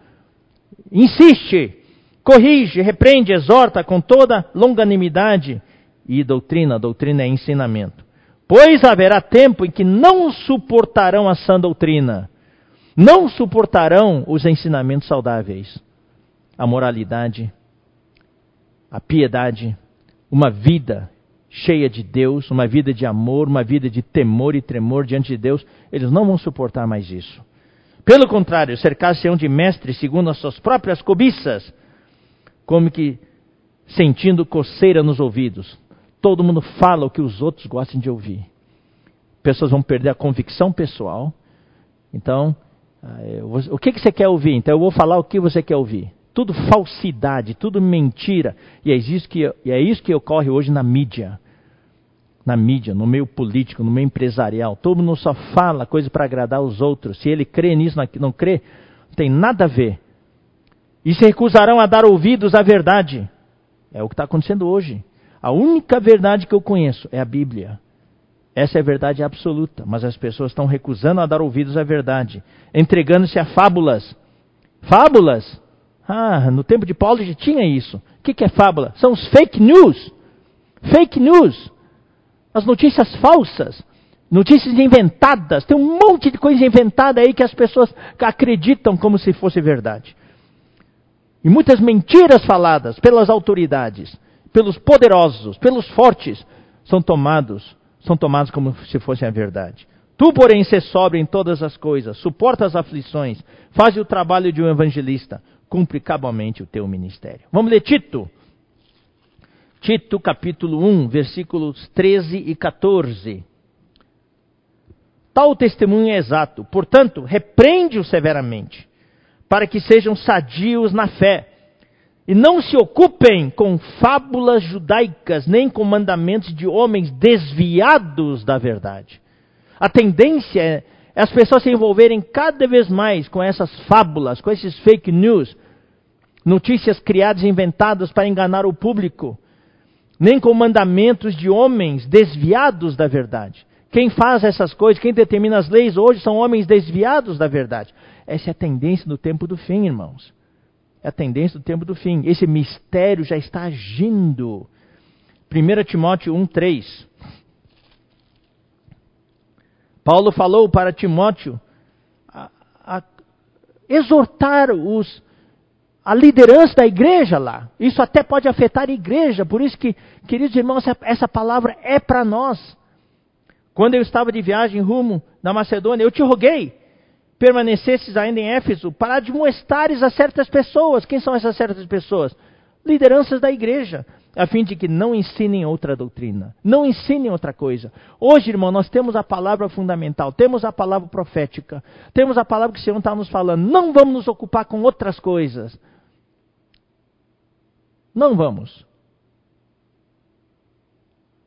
Insiste. corrige, repreende, exorta com toda longanimidade e doutrina. Doutrina é ensinamento. Pois haverá tempo em que não suportarão a sã doutrina, não suportarão os ensinamentos saudáveis, a moralidade, a piedade, uma vida cheia de Deus, uma vida de amor, uma vida de temor e tremor diante de Deus, eles não vão suportar mais isso. Pelo contrário, cercar-se-ão de mestres segundo as suas próprias cobiças, como que sentindo coceira nos ouvidos. Todo mundo fala o que os outros gostam de ouvir. Pessoas vão perder a convicção pessoal. Então, ah, o que, você quer ouvir? Então eu vou falar o que você quer ouvir. Tudo falsidade, tudo mentira. E é isso que, é isso que ocorre hoje na mídia. Na mídia, no meio político, no meio empresarial. Todo mundo só fala coisa para agradar os outros. Se ele crê nisso, não crê, não tem nada a ver. E se recusarão a dar ouvidos à verdade. É o que está acontecendo hoje. A única verdade que eu conheço é a Bíblia. Essa é a verdade absoluta, mas as pessoas estão recusando a dar ouvidos à verdade, entregando-se a fábulas. Fábulas? Ah, no tempo de Paulo já tinha isso. O que, é fábula? São os fake news. Fake news. As notícias falsas. Notícias inventadas. Tem um monte de coisa inventada aí que as pessoas acreditam como se fosse verdade. E muitas mentiras faladas pelas autoridades pelos poderosos, pelos fortes, são tomados, são tomados como se fossem a verdade. Tu, porém, se sóbrio em todas as coisas, suporta as aflições, faz o trabalho de um evangelista, cumpre cabalmente o teu ministério. Vamos ler Tito. Tito, capítulo 1, versículos 13 e 14. Tal testemunho é exato, portanto, repreende-o severamente, para que sejam sadios na fé e não se ocupem com fábulas judaicas, nem com mandamentos de homens desviados da verdade. A tendência é as pessoas se envolverem cada vez mais com essas fábulas, com esses fake news, notícias criadas e inventadas para enganar o público, nem com mandamentos de homens desviados da verdade. Quem faz essas coisas, quem determina as leis hoje são homens desviados da verdade. Essa é a tendência do tempo do fim, irmãos. É a tendência do tempo do fim. Esse mistério já está agindo. 1 Timóteo 1,3. Paulo falou para Timóteo a, a exortar os, a liderança da igreja lá. Isso até pode afetar a igreja. Por isso que, queridos irmãos, essa, essa palavra é para nós. Quando eu estava de viagem rumo na Macedônia, eu te roguei permanecesses ainda em Éfeso para admoestares a certas pessoas. Quem são essas certas pessoas? Lideranças da igreja, a fim de que não ensinem outra doutrina, não ensinem outra coisa. Hoje, irmão, nós temos a palavra fundamental, temos a palavra profética, temos a palavra que o Senhor está nos falando. Não vamos nos ocupar com outras coisas. Não vamos.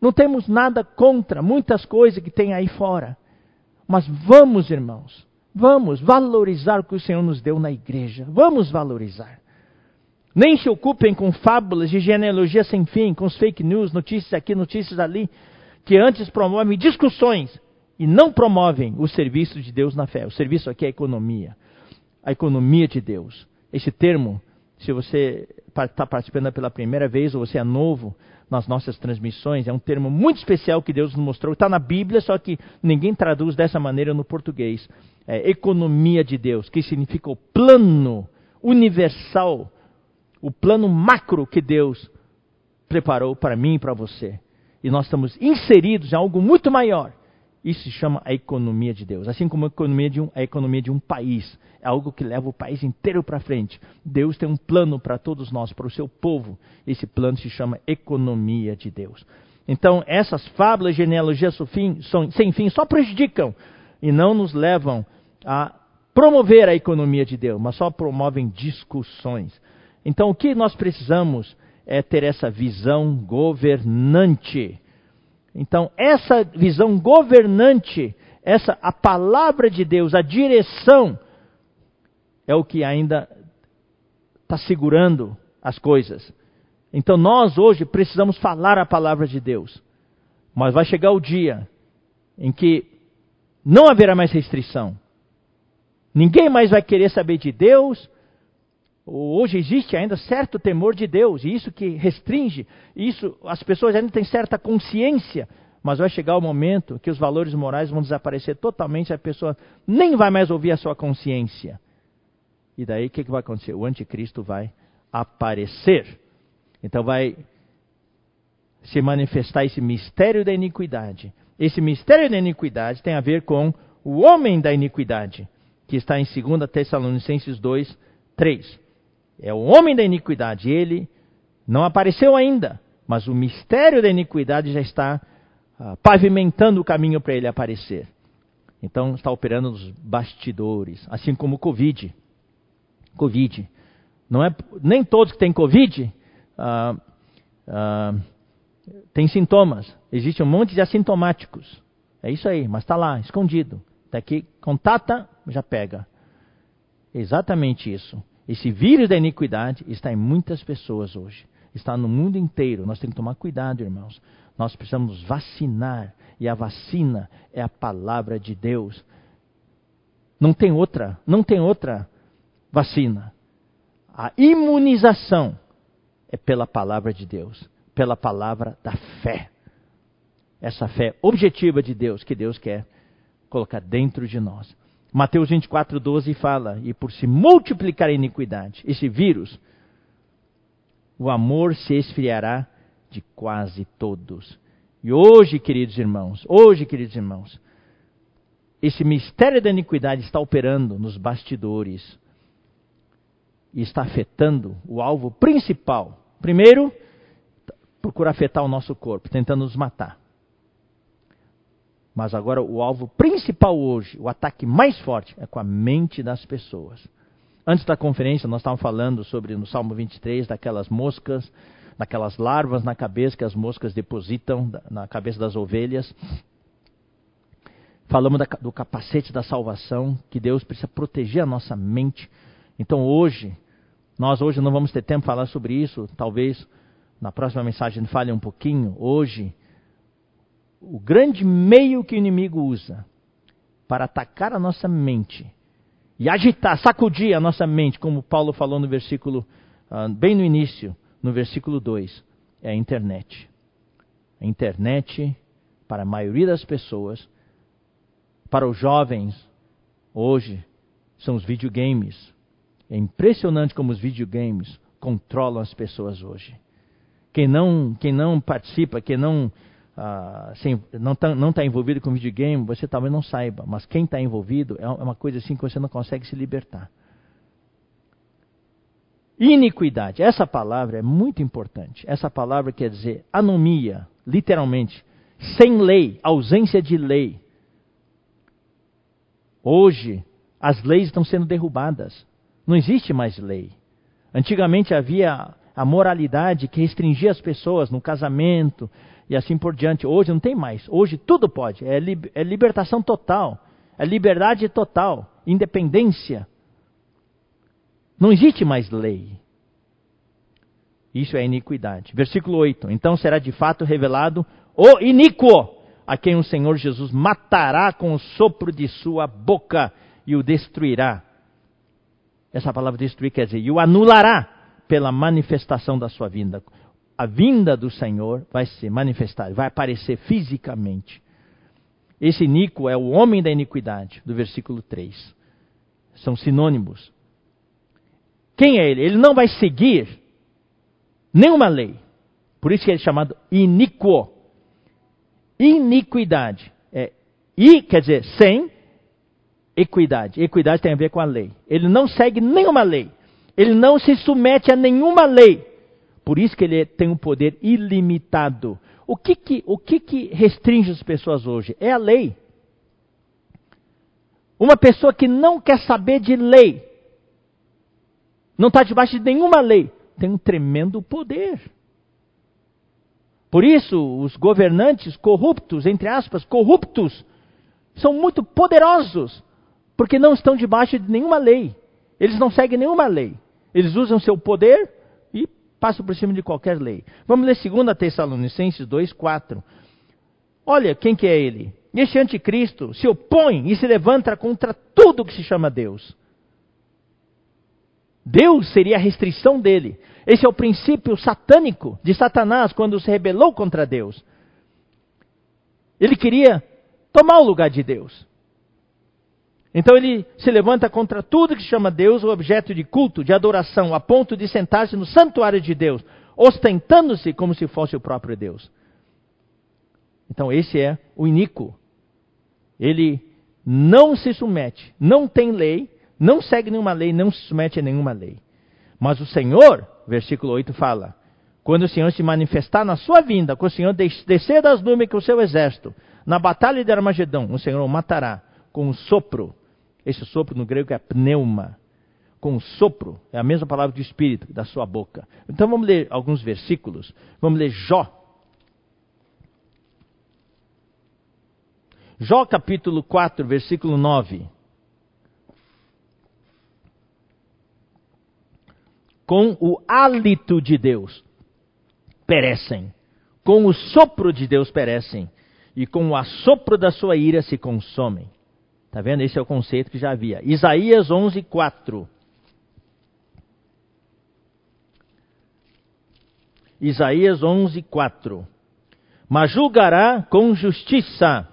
Não temos nada contra muitas coisas que tem aí fora. Mas vamos, irmãos, Vamos valorizar o que o Senhor nos deu na igreja. Vamos valorizar. Nem se ocupem com fábulas de genealogia sem fim, com os fake news, notícias aqui, notícias ali, que antes promovem discussões e não promovem o serviço de Deus na fé. O serviço aqui é a economia. A economia de Deus. Esse termo, se você está participando pela primeira vez ou você é novo, nas nossas transmissões. É um termo muito especial que Deus nos mostrou. Está na Bíblia, só que ninguém traduz dessa maneira no português. É economia de Deus, que significa o plano universal, o plano macro que Deus preparou para mim e para você. E nós estamos inseridos em algo muito maior. Isso se chama a economia de Deus. Assim como a economia de um, a economia de um país. É algo que leva o país inteiro para frente. Deus tem um plano para todos nós, para o seu povo. Esse plano se chama economia de Deus. Então, essas fábulas, genealogias sem fim só prejudicam e não nos levam a promover a economia de Deus, mas só promovem discussões. Então, o que nós precisamos é ter essa visão governante então, essa visão governante, essa a palavra de Deus, a direção, é o que ainda está segurando as coisas. Então, nós hoje precisamos falar a palavra de Deus. Mas vai chegar o dia em que não haverá mais restrição. Ninguém mais vai querer saber de Deus. Hoje existe ainda certo temor de Deus, e isso que restringe, isso as pessoas ainda têm certa consciência, mas vai chegar o momento que os valores morais vão desaparecer totalmente, a pessoa nem vai mais ouvir a sua consciência. E daí o que, que vai acontecer? O anticristo vai aparecer. Então vai se manifestar esse mistério da iniquidade. Esse mistério da iniquidade tem a ver com o homem da iniquidade, que está em 2 Tessalonicenses 2, 3. É o homem da iniquidade. Ele não apareceu ainda, mas o mistério da iniquidade já está uh, pavimentando o caminho para ele aparecer. Então está operando nos bastidores, assim como o Covid. Covid. Não é, nem todos que têm Covid uh, uh, têm sintomas. Existe um monte de assintomáticos. É isso aí, mas está lá, escondido. Até que contata, já pega. Exatamente isso. Esse vírus da iniquidade está em muitas pessoas hoje. Está no mundo inteiro. Nós temos que tomar cuidado, irmãos. Nós precisamos vacinar. E a vacina é a palavra de Deus. Não tem outra, não tem outra vacina. A imunização é pela palavra de Deus, pela palavra da fé. Essa fé objetiva de Deus que Deus quer colocar dentro de nós. Mateus 24, 12 fala: E por se multiplicar a iniquidade, esse vírus, o amor se esfriará de quase todos. E hoje, queridos irmãos, hoje, queridos irmãos, esse mistério da iniquidade está operando nos bastidores e está afetando o alvo principal. Primeiro, procura afetar o nosso corpo, tentando nos matar. Mas agora o alvo principal hoje, o ataque mais forte, é com a mente das pessoas. Antes da conferência, nós estávamos falando sobre, no Salmo 23, daquelas moscas, daquelas larvas na cabeça que as moscas depositam na cabeça das ovelhas. Falamos da, do capacete da salvação, que Deus precisa proteger a nossa mente. Então hoje, nós hoje não vamos ter tempo de falar sobre isso, talvez na próxima mensagem fale um pouquinho. Hoje, o grande meio que o inimigo usa para atacar a nossa mente e agitar, sacudir a nossa mente, como Paulo falou no versículo, uh, bem no início, no versículo 2, é a internet. A internet, para a maioria das pessoas, para os jovens, hoje, são os videogames. É impressionante como os videogames controlam as pessoas hoje. Quem não, quem não participa, quem não ah, não está tá envolvido com videogame, você talvez não saiba, mas quem está envolvido é, é uma coisa assim que você não consegue se libertar. Iniquidade, essa palavra é muito importante. Essa palavra quer dizer anomia, literalmente, sem lei, ausência de lei. Hoje, as leis estão sendo derrubadas. Não existe mais lei. Antigamente havia a moralidade que restringia as pessoas no casamento, e assim por diante. Hoje não tem mais. Hoje tudo pode. É, li é libertação total. É liberdade total. Independência. Não existe mais lei. Isso é iniquidade. Versículo 8. Então será de fato revelado o iníquo, a quem o Senhor Jesus matará com o sopro de sua boca e o destruirá. Essa palavra destruir quer dizer, e o anulará pela manifestação da sua vinda a vinda do Senhor vai se manifestar, vai aparecer fisicamente. Esse Nico é o homem da iniquidade, do versículo 3. São sinônimos. Quem é ele? Ele não vai seguir nenhuma lei. Por isso que ele é chamado iníquo. Iniquidade. É i quer dizer sem equidade. Equidade tem a ver com a lei. Ele não segue nenhuma lei. Ele não se submete a nenhuma lei. Por isso que ele tem um poder ilimitado. O que que, o que que restringe as pessoas hoje? É a lei. Uma pessoa que não quer saber de lei, não está debaixo de nenhuma lei, tem um tremendo poder. Por isso, os governantes corruptos, entre aspas, corruptos, são muito poderosos, porque não estão debaixo de nenhuma lei. Eles não seguem nenhuma lei. Eles usam seu poder Passa por cima de qualquer lei. Vamos ler 2 Tessalonicenses 2, 4. Olha quem que é ele. Este anticristo se opõe e se levanta contra tudo que se chama Deus. Deus seria a restrição dele. Esse é o princípio satânico de Satanás quando se rebelou contra Deus. Ele queria tomar o lugar de Deus. Então ele se levanta contra tudo que chama Deus o objeto de culto, de adoração, a ponto de sentar-se no santuário de Deus, ostentando-se como se fosse o próprio Deus. Então esse é o iníquo. Ele não se submete, não tem lei, não segue nenhuma lei, não se submete a nenhuma lei. Mas o Senhor, versículo 8 fala, quando o Senhor se manifestar na sua vinda, quando o Senhor descer das nuvens com o seu exército, na batalha de Armagedão, o Senhor o matará com um sopro. Esse sopro no grego é pneuma. Com um sopro, é a mesma palavra de espírito da sua boca. Então vamos ler alguns versículos. Vamos ler Jó. Jó capítulo 4, versículo 9. Com o hálito de Deus perecem, com o sopro de Deus perecem, e com o assopro da sua ira se consomem. Está vendo? Esse é o conceito que já havia. Isaías 11, 4. Isaías 11, 4. Mas julgará com justiça.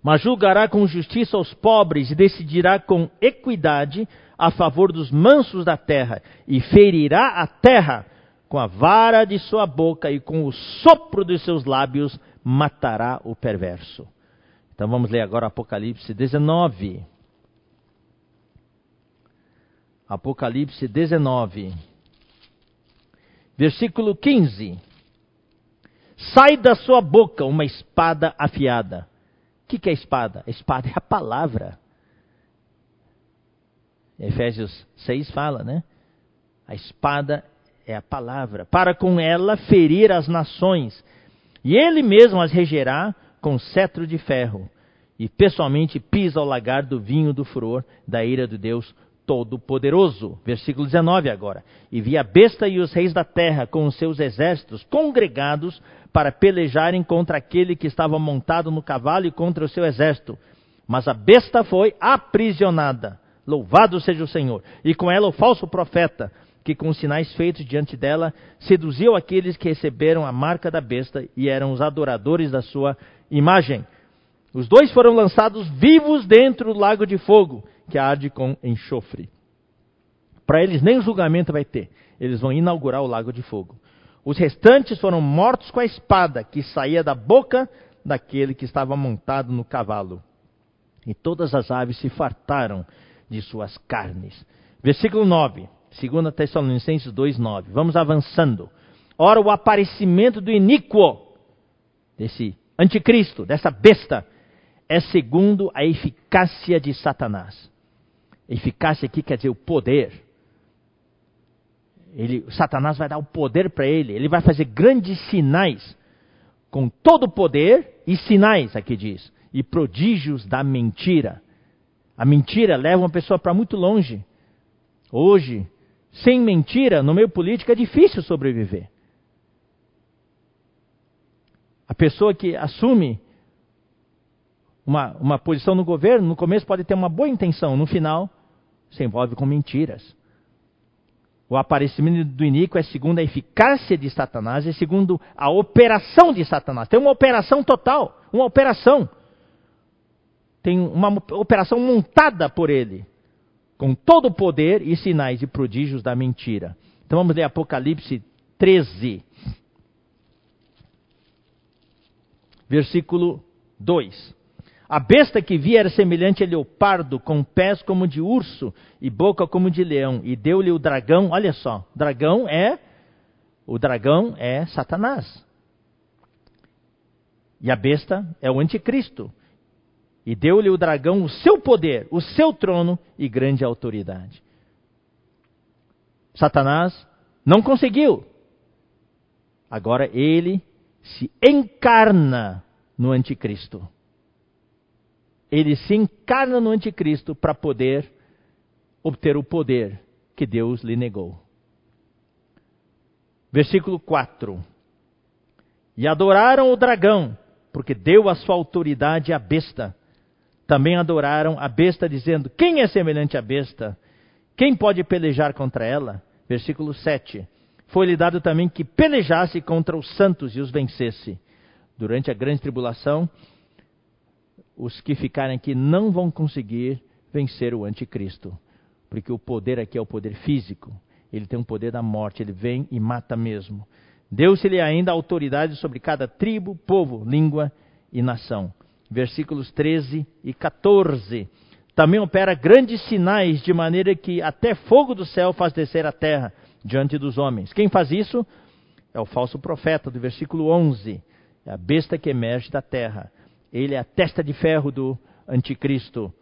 Mas julgará com justiça os pobres e decidirá com equidade a favor dos mansos da terra. E ferirá a terra com a vara de sua boca e com o sopro dos seus lábios matará o perverso. Então vamos ler agora Apocalipse 19. Apocalipse 19, versículo 15. Sai da sua boca uma espada afiada. O que, que é espada? A espada é a palavra. Efésios 6 fala, né? A espada é a palavra. Para com ela ferir as nações e ele mesmo as regerá com cetro de ferro, e pessoalmente pisa o lagar do vinho do furor da ira do Deus Todo-Poderoso. Versículo 19 agora. E vi a besta e os reis da terra com os seus exércitos congregados para pelejarem contra aquele que estava montado no cavalo e contra o seu exército. Mas a besta foi aprisionada. Louvado seja o Senhor. E com ela o falso profeta, que com sinais feitos diante dela seduziu aqueles que receberam a marca da besta e eram os adoradores da sua imagem. Os dois foram lançados vivos dentro do lago de fogo, que arde com enxofre. Para eles nem julgamento vai ter. Eles vão inaugurar o lago de fogo. Os restantes foram mortos com a espada que saía da boca daquele que estava montado no cavalo. E todas as aves se fartaram de suas carnes. Versículo 9. 2 Tessalonicenses 2,9. Vamos avançando. Ora, o aparecimento do iníquo, desse anticristo, dessa besta, é segundo a eficácia de Satanás. Eficácia aqui quer dizer o poder. Ele, Satanás vai dar o poder para ele, ele vai fazer grandes sinais, com todo o poder e sinais, aqui diz, e prodígios da mentira. A mentira leva uma pessoa para muito longe. Hoje, sem mentira, no meio político é difícil sobreviver. A pessoa que assume uma, uma posição no governo, no começo pode ter uma boa intenção, no final se envolve com mentiras. O aparecimento do iníquo é segundo a eficácia de Satanás, é segundo a operação de Satanás. Tem uma operação total, uma operação. Tem uma operação montada por ele com todo o poder e sinais e prodígios da mentira. Então vamos ler Apocalipse 13, versículo 2. A besta que vi era semelhante a leopardo, com pés como de urso e boca como de leão, e deu-lhe o dragão, olha só, dragão é o dragão é Satanás. E a besta é o anticristo. E deu-lhe o dragão o seu poder, o seu trono e grande autoridade. Satanás não conseguiu. Agora ele se encarna no anticristo. Ele se encarna no anticristo para poder obter o poder que Deus lhe negou. Versículo 4. E adoraram o dragão, porque deu a sua autoridade à besta também adoraram a besta, dizendo: Quem é semelhante à besta? Quem pode pelejar contra ela? Versículo 7. Foi-lhe dado também que pelejasse contra os santos e os vencesse. Durante a grande tribulação, os que ficarem aqui não vão conseguir vencer o anticristo, porque o poder aqui é o poder físico. Ele tem o poder da morte, ele vem e mata mesmo. Deu-se-lhe ainda autoridade sobre cada tribo, povo, língua e nação. Versículos 13 e 14. Também opera grandes sinais, de maneira que até fogo do céu faz descer a terra diante dos homens. Quem faz isso? É o falso profeta, do versículo 11. É a besta que emerge da terra. Ele é a testa de ferro do anticristo.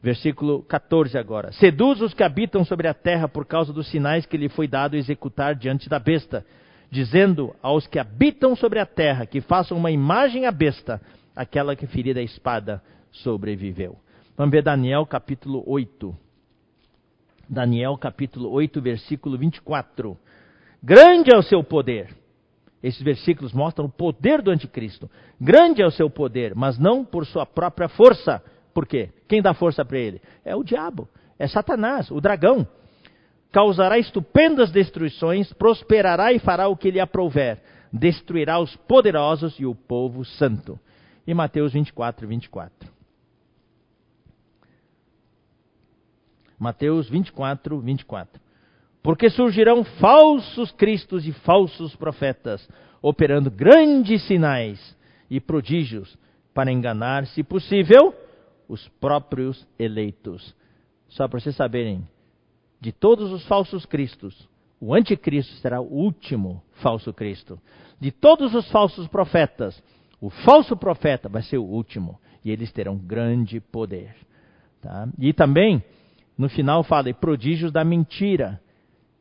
Versículo 14 agora. Seduz os que habitam sobre a terra por causa dos sinais que lhe foi dado executar diante da besta dizendo aos que habitam sobre a terra que façam uma imagem à besta, aquela que ferida a espada sobreviveu. Vamos ver Daniel capítulo 8. Daniel capítulo 8, versículo 24. Grande é o seu poder. Esses versículos mostram o poder do anticristo. Grande é o seu poder, mas não por sua própria força. Por quê? Quem dá força para ele? É o diabo, é Satanás, o dragão causará estupendas destruições, prosperará e fará o que lhe aprouver, destruirá os poderosos e o povo santo. E Mateus 24, 24. Mateus 24, 24. Porque surgirão falsos cristos e falsos profetas, operando grandes sinais e prodígios para enganar, se possível, os próprios eleitos. Só para vocês saberem, de todos os falsos cristos, o anticristo será o último falso cristo. De todos os falsos profetas, o falso profeta vai ser o último. E eles terão grande poder. Tá? E também, no final, fala, prodígios da mentira.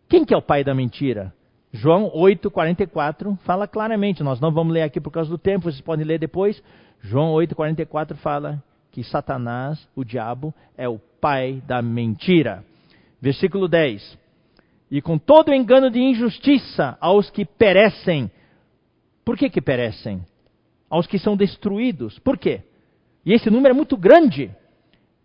Quem que é o pai da mentira? João 8,44 fala claramente. Nós não vamos ler aqui por causa do tempo, vocês podem ler depois. João 8,44 fala que Satanás, o diabo, é o pai da mentira. Versículo 10. E com todo engano de injustiça aos que perecem. Por que que perecem? Aos que são destruídos. Por quê? E esse número é muito grande.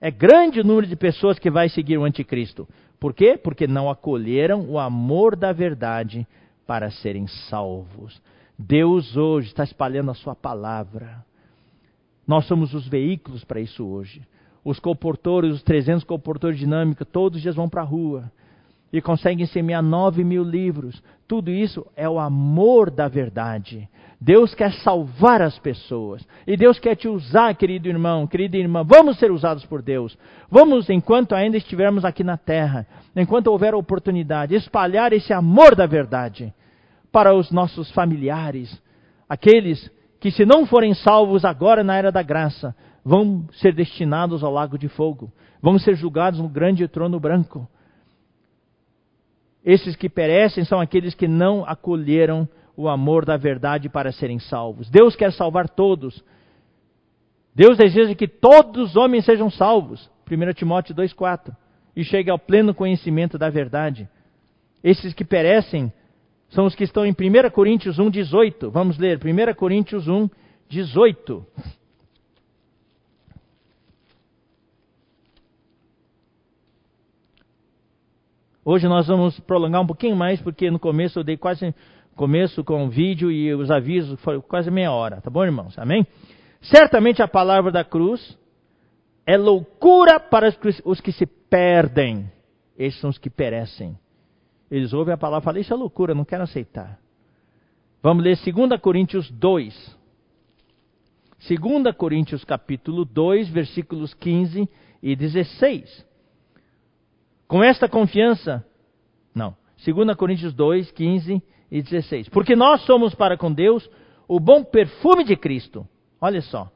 É grande o número de pessoas que vai seguir o anticristo. Por quê? Porque não acolheram o amor da verdade para serem salvos. Deus hoje está espalhando a sua palavra. Nós somos os veículos para isso hoje os comportores, os 300 comportores dinâmicos, todos os dias vão para a rua e conseguem semear 9 mil livros. Tudo isso é o amor da verdade. Deus quer salvar as pessoas. E Deus quer te usar, querido irmão, querida irmã. Vamos ser usados por Deus. Vamos, enquanto ainda estivermos aqui na terra, enquanto houver oportunidade, espalhar esse amor da verdade para os nossos familiares, aqueles que, se não forem salvos agora na era da graça, vão ser destinados ao lago de fogo, vão ser julgados no grande trono branco. Esses que perecem são aqueles que não acolheram o amor da verdade para serem salvos. Deus quer salvar todos. Deus deseja que todos os homens sejam salvos. 1 Timóteo 2,4. E chegue ao pleno conhecimento da verdade. Esses que perecem são os que estão em 1 Coríntios 1,18. Vamos ler 1 Coríntios 1, 18. Hoje nós vamos prolongar um pouquinho mais, porque no começo eu dei quase começo com o vídeo e os avisos, foi quase meia hora, tá bom, irmãos? Amém? Certamente a palavra da cruz é loucura para os que se perdem. Esses são os que perecem. Eles ouvem a palavra e falam, isso é loucura, não quero aceitar. Vamos ler 2 Coríntios 2. 2 Coríntios capítulo 2, versículos 15 e 16. Com esta confiança, não. 2 Coríntios 2, 15 e 16. Porque nós somos para com Deus o bom perfume de Cristo. Olha só.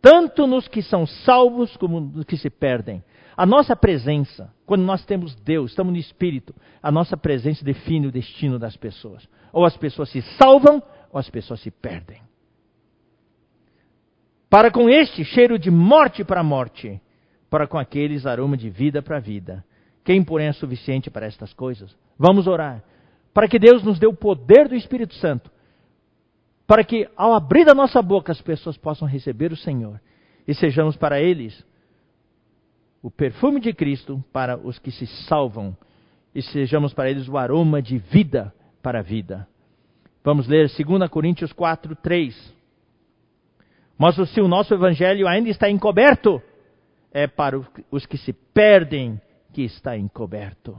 Tanto nos que são salvos como nos que se perdem. A nossa presença, quando nós temos Deus, estamos no Espírito, a nossa presença define o destino das pessoas. Ou as pessoas se salvam, ou as pessoas se perdem. Para com este cheiro de morte para morte, para com aqueles aroma de vida para vida. Quem, porém, é suficiente para estas coisas? Vamos orar. Para que Deus nos dê o poder do Espírito Santo. Para que, ao abrir a nossa boca, as pessoas possam receber o Senhor. E sejamos para eles o perfume de Cristo para os que se salvam e sejamos para eles o aroma de vida para a vida. Vamos ler 2 Coríntios 4, 3. Mas se o nosso evangelho ainda está encoberto, é para os que se perdem que está encoberto.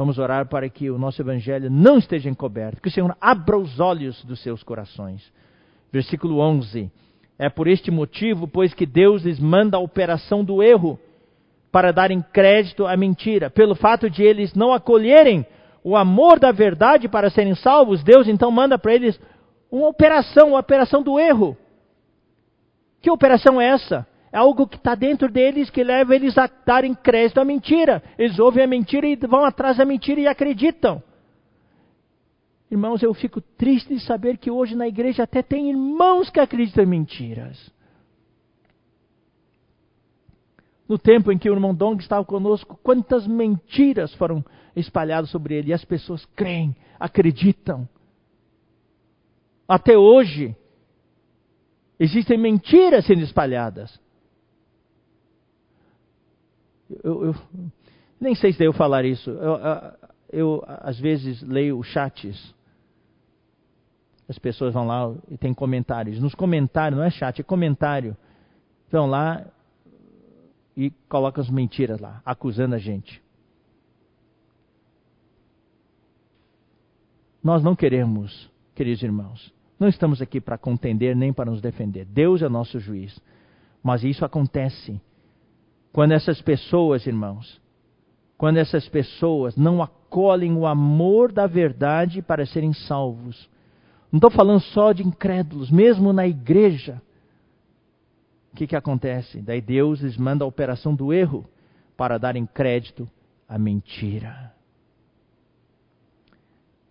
Vamos orar para que o nosso evangelho não esteja encoberto, que o Senhor abra os olhos dos seus corações. Versículo 11. É por este motivo, pois, que Deus lhes manda a operação do erro, para darem crédito à mentira. Pelo fato de eles não acolherem o amor da verdade para serem salvos, Deus então manda para eles uma operação, uma operação do erro. Que operação é essa? É algo que está dentro deles que leva eles a darem crédito à mentira. Eles ouvem a mentira e vão atrás da mentira e acreditam. Irmãos, eu fico triste de saber que hoje na igreja até tem irmãos que acreditam em mentiras. No tempo em que o irmão Dong estava conosco, quantas mentiras foram espalhadas sobre ele e as pessoas creem, acreditam. Até hoje, existem mentiras sendo espalhadas. Eu, eu, nem sei se devo falar isso. Eu, eu, às vezes leio chats as pessoas vão lá e tem comentários. Nos comentários, não é chat, é comentário. Vão lá e colocam as mentiras lá, acusando a gente. Nós não queremos, queridos irmãos, não estamos aqui para contender nem para nos defender. Deus é nosso juiz. Mas isso acontece quando essas pessoas, irmãos, quando essas pessoas não acolhem o amor da verdade para serem salvos não estou falando só de incrédulos, mesmo na igreja. O que, que acontece? Daí Deus lhes manda a operação do erro para darem crédito à mentira.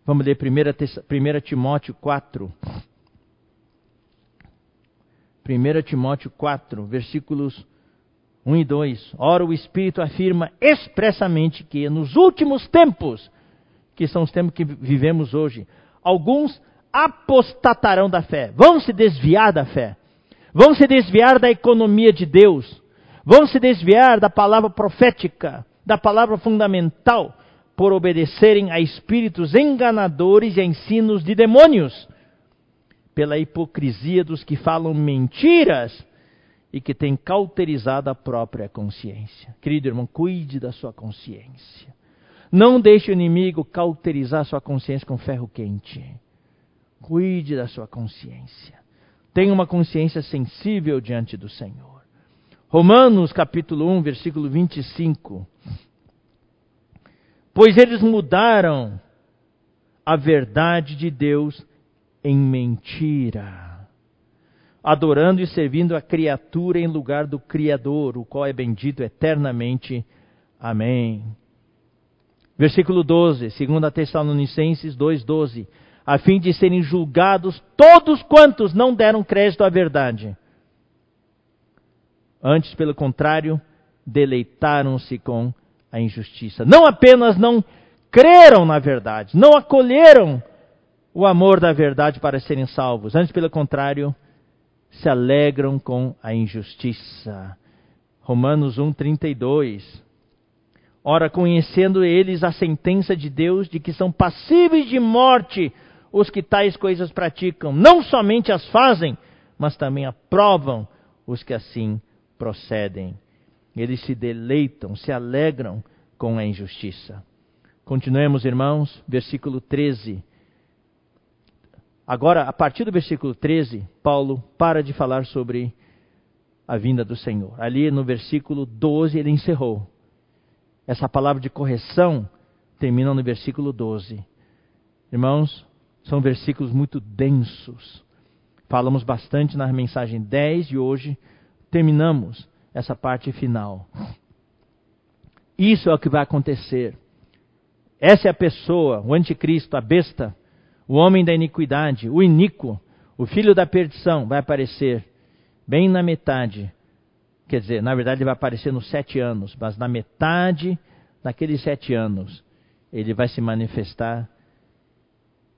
Vamos ler 1 Timóteo 4. 1 Timóteo 4, versículos 1 e 2. Ora, o Espírito afirma expressamente que nos últimos tempos, que são os tempos que vivemos hoje, alguns apostatarão da fé, vão se desviar da fé, vão se desviar da economia de Deus, vão se desviar da palavra profética, da palavra fundamental, por obedecerem a espíritos enganadores e a ensinos de demônios, pela hipocrisia dos que falam mentiras e que têm cauterizado a própria consciência. Querido irmão, cuide da sua consciência. Não deixe o inimigo cauterizar sua consciência com ferro quente. Cuide da sua consciência. Tenha uma consciência sensível diante do Senhor. Romanos capítulo 1, versículo 25. Pois eles mudaram a verdade de Deus em mentira, adorando e servindo a criatura em lugar do Criador, o qual é bendito eternamente. Amém. Versículo 12, 2 Tessalonicenses 2,12 a fim de serem julgados todos quantos não deram crédito à verdade. Antes, pelo contrário, deleitaram-se com a injustiça. Não apenas não creram na verdade, não acolheram o amor da verdade para serem salvos. Antes, pelo contrário, se alegram com a injustiça. Romanos 1:32. Ora, conhecendo eles a sentença de Deus de que são passíveis de morte os que tais coisas praticam. Não somente as fazem, mas também aprovam os que assim procedem. Eles se deleitam, se alegram com a injustiça. Continuemos, irmãos, versículo 13. Agora, a partir do versículo 13, Paulo para de falar sobre a vinda do Senhor. Ali no versículo 12 ele encerrou. Essa palavra de correção termina no versículo 12. Irmãos, são versículos muito densos. Falamos bastante na mensagem 10 e hoje terminamos essa parte final. Isso é o que vai acontecer. Essa é a pessoa, o anticristo, a besta, o homem da iniquidade, o iníquo, o filho da perdição, vai aparecer bem na metade. Quer dizer, na verdade ele vai aparecer nos sete anos, mas na metade daqueles sete anos ele vai se manifestar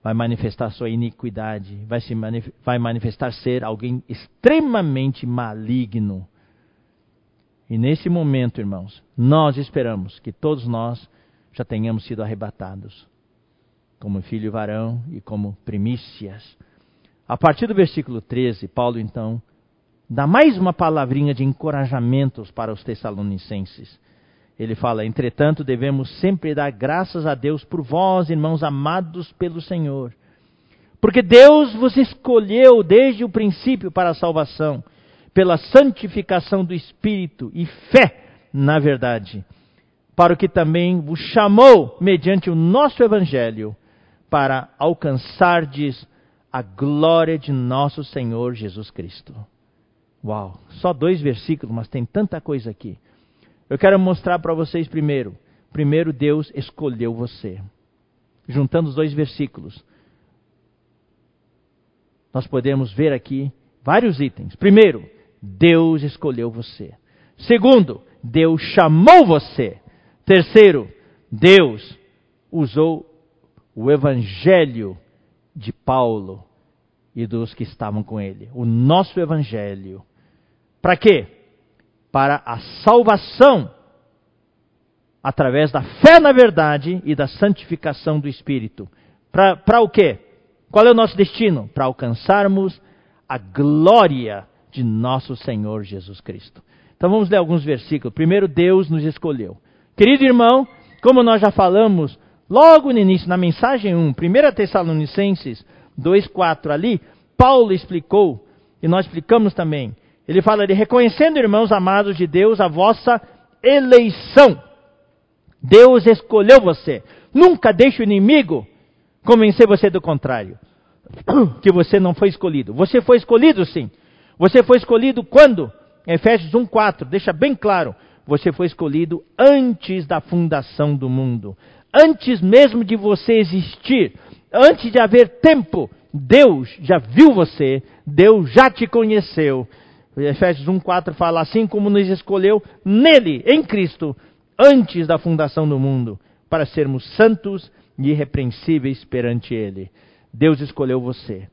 vai manifestar sua iniquidade, vai, se manif vai manifestar ser alguém extremamente maligno. E nesse momento, irmãos, nós esperamos que todos nós já tenhamos sido arrebatados, como filho varão e como primícias. A partir do versículo 13, Paulo então dá mais uma palavrinha de encorajamentos para os Tessalonicenses. Ele fala: Entretanto, devemos sempre dar graças a Deus por vós, irmãos amados pelo Senhor. Porque Deus vos escolheu desde o princípio para a salvação, pela santificação do Espírito e fé na verdade, para o que também vos chamou mediante o nosso Evangelho, para alcançardes a glória de nosso Senhor Jesus Cristo. Uau, só dois versículos, mas tem tanta coisa aqui. Eu quero mostrar para vocês primeiro. Primeiro, Deus escolheu você. Juntando os dois versículos, nós podemos ver aqui vários itens. Primeiro, Deus escolheu você. Segundo, Deus chamou você. Terceiro, Deus usou o evangelho de Paulo e dos que estavam com ele. O nosso evangelho para quê? Para a salvação através da fé na verdade e da santificação do Espírito. Para o quê? Qual é o nosso destino? Para alcançarmos a glória de nosso Senhor Jesus Cristo. Então vamos ler alguns versículos. Primeiro, Deus nos escolheu. Querido irmão, como nós já falamos logo no início, na mensagem 1, 1 Tessalonicenses 2,4 ali, Paulo explicou, e nós explicamos também, ele fala de reconhecendo, irmãos amados de Deus, a vossa eleição. Deus escolheu você. Nunca deixe o inimigo convencer você do contrário. [clears throat] Que você não foi escolhido. Você foi escolhido sim. Você foi escolhido quando? Efésios 1,4 deixa bem claro. Você foi escolhido antes da fundação do mundo. Antes mesmo de você existir. Antes de haver tempo. Deus já viu você. Deus já te conheceu. Efésios 1,4 fala: Assim como nos escolheu nele, em Cristo, antes da fundação do mundo, para sermos santos e irrepreensíveis perante Ele. Deus escolheu você.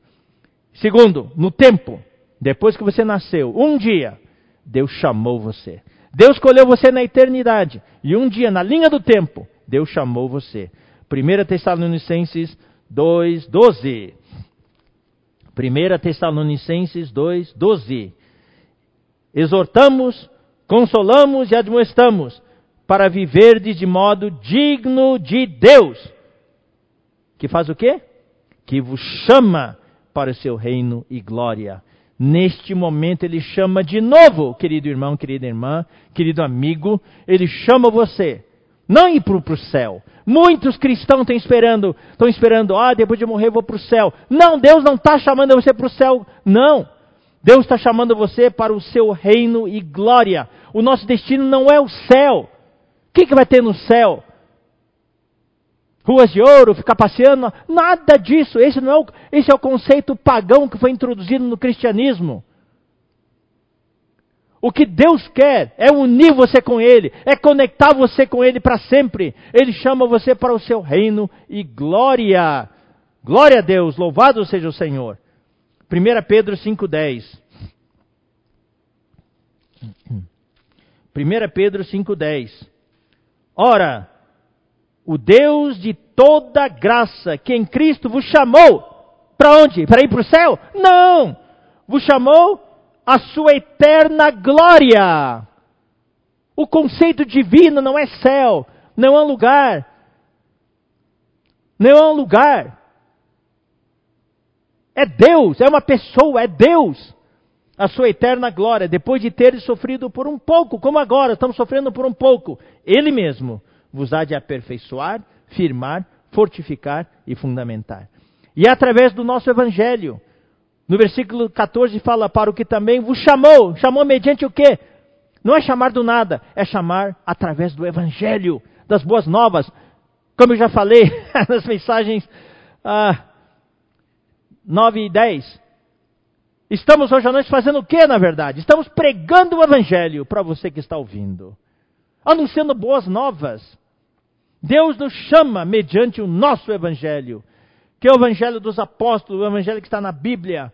Segundo, no tempo, depois que você nasceu, um dia, Deus chamou você. Deus escolheu você na eternidade. E um dia, na linha do tempo, Deus chamou você. 1 Tessalonicenses 2, 12. 1 Tessalonicenses 2, 12 exortamos, consolamos e admoestamos para viver de modo digno de Deus. Que faz o quê? Que vos chama para o seu reino e glória. Neste momento ele chama de novo, querido irmão, querida irmã, querido amigo, ele chama você. Não ir para o céu. Muitos cristãos estão esperando, estão esperando, ah, depois de morrer eu vou para o céu. Não, Deus não está chamando você para o céu, não. Deus está chamando você para o seu reino e glória. O nosso destino não é o céu. O que, que vai ter no céu? Ruas de ouro, ficar passeando? Nada disso. Esse, não é o, esse é o conceito pagão que foi introduzido no cristianismo. O que Deus quer é unir você com Ele, é conectar você com Ele para sempre. Ele chama você para o seu reino e glória. Glória a Deus, louvado seja o Senhor. 1 Pedro 5,10. 1 Pedro 5,10. Ora, o Deus de toda graça, que em Cristo vos chamou, para onde? Para ir para o céu? Não! Vos chamou a sua eterna glória. O conceito divino não é céu, não é lugar. Não é um lugar. É Deus, é uma pessoa, é Deus. A sua eterna glória, depois de ter sofrido por um pouco, como agora estamos sofrendo por um pouco, Ele mesmo vos há de aperfeiçoar, firmar, fortificar e fundamentar. E é através do nosso Evangelho. No versículo 14 fala para o que também vos chamou. Chamou mediante o quê? Não é chamar do nada, é chamar através do Evangelho, das boas novas. Como eu já falei [laughs] nas mensagens ah, 9 e 10. Estamos hoje à noite fazendo o que, na verdade? Estamos pregando o Evangelho para você que está ouvindo. Anunciando boas novas. Deus nos chama mediante o nosso Evangelho, que é o Evangelho dos apóstolos, o Evangelho que está na Bíblia.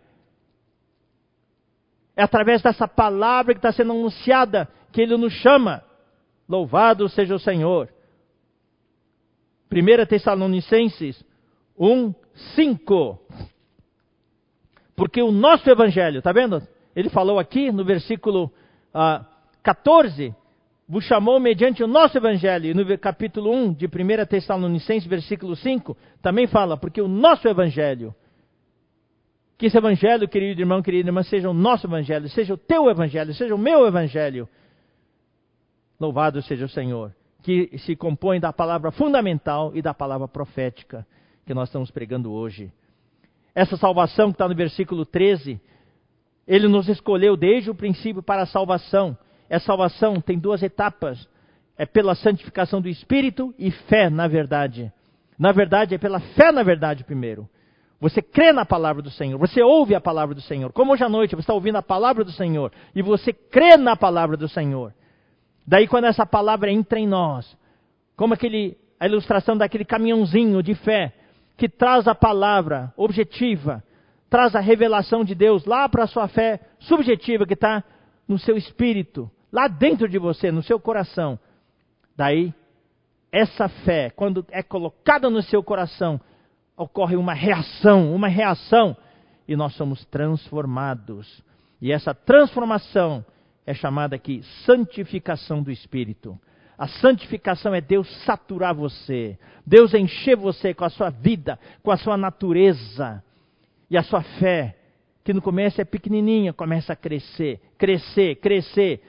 É através dessa palavra que está sendo anunciada que Ele nos chama. Louvado seja o Senhor. 1 Tessalonicenses 1, 5. Porque o nosso Evangelho, está vendo? Ele falou aqui no versículo uh, ah, 14, vos chamou mediante o nosso Evangelho. E no capítulo 1 de 1 Tessalonicenses, versículo 5, também fala, porque o nosso Evangelho que esse evangelho, querido irmão, querida irmã, seja o nosso evangelho, seja o teu evangelho, seja o meu evangelho. Louvado seja o Senhor, que se compõe da palavra fundamental e da palavra profética que nós estamos pregando hoje. Essa salvação que está no versículo 13, ele nos escolheu desde o princípio para a salvação. Essa salvação tem duas etapas: é pela santificação do espírito e fé na verdade. Na verdade, é pela fé na verdade primeiro. Você crê na palavra do Senhor, você ouve a palavra do Senhor. Como hoje à noite você está ouvindo a palavra do Senhor e você crê na palavra do Senhor. Daí, quando essa palavra entra em nós, como aquele, a ilustração daquele caminhãozinho de fé que traz a palavra objetiva, traz a revelação de Deus lá para a sua fé subjetiva que está no seu espírito, lá dentro de você, no seu coração. Daí, essa fé, quando é colocada no seu coração, ocorre uma reação, uma reação, e nós somos transformados. E essa transformação é chamada aqui santificação do Espírito. A santificação é Deus saturar você, Deus encher você com a sua vida, com a sua natureza. E a sua fé, que no começo é pequenininha, começa a crescer, crescer, crescer.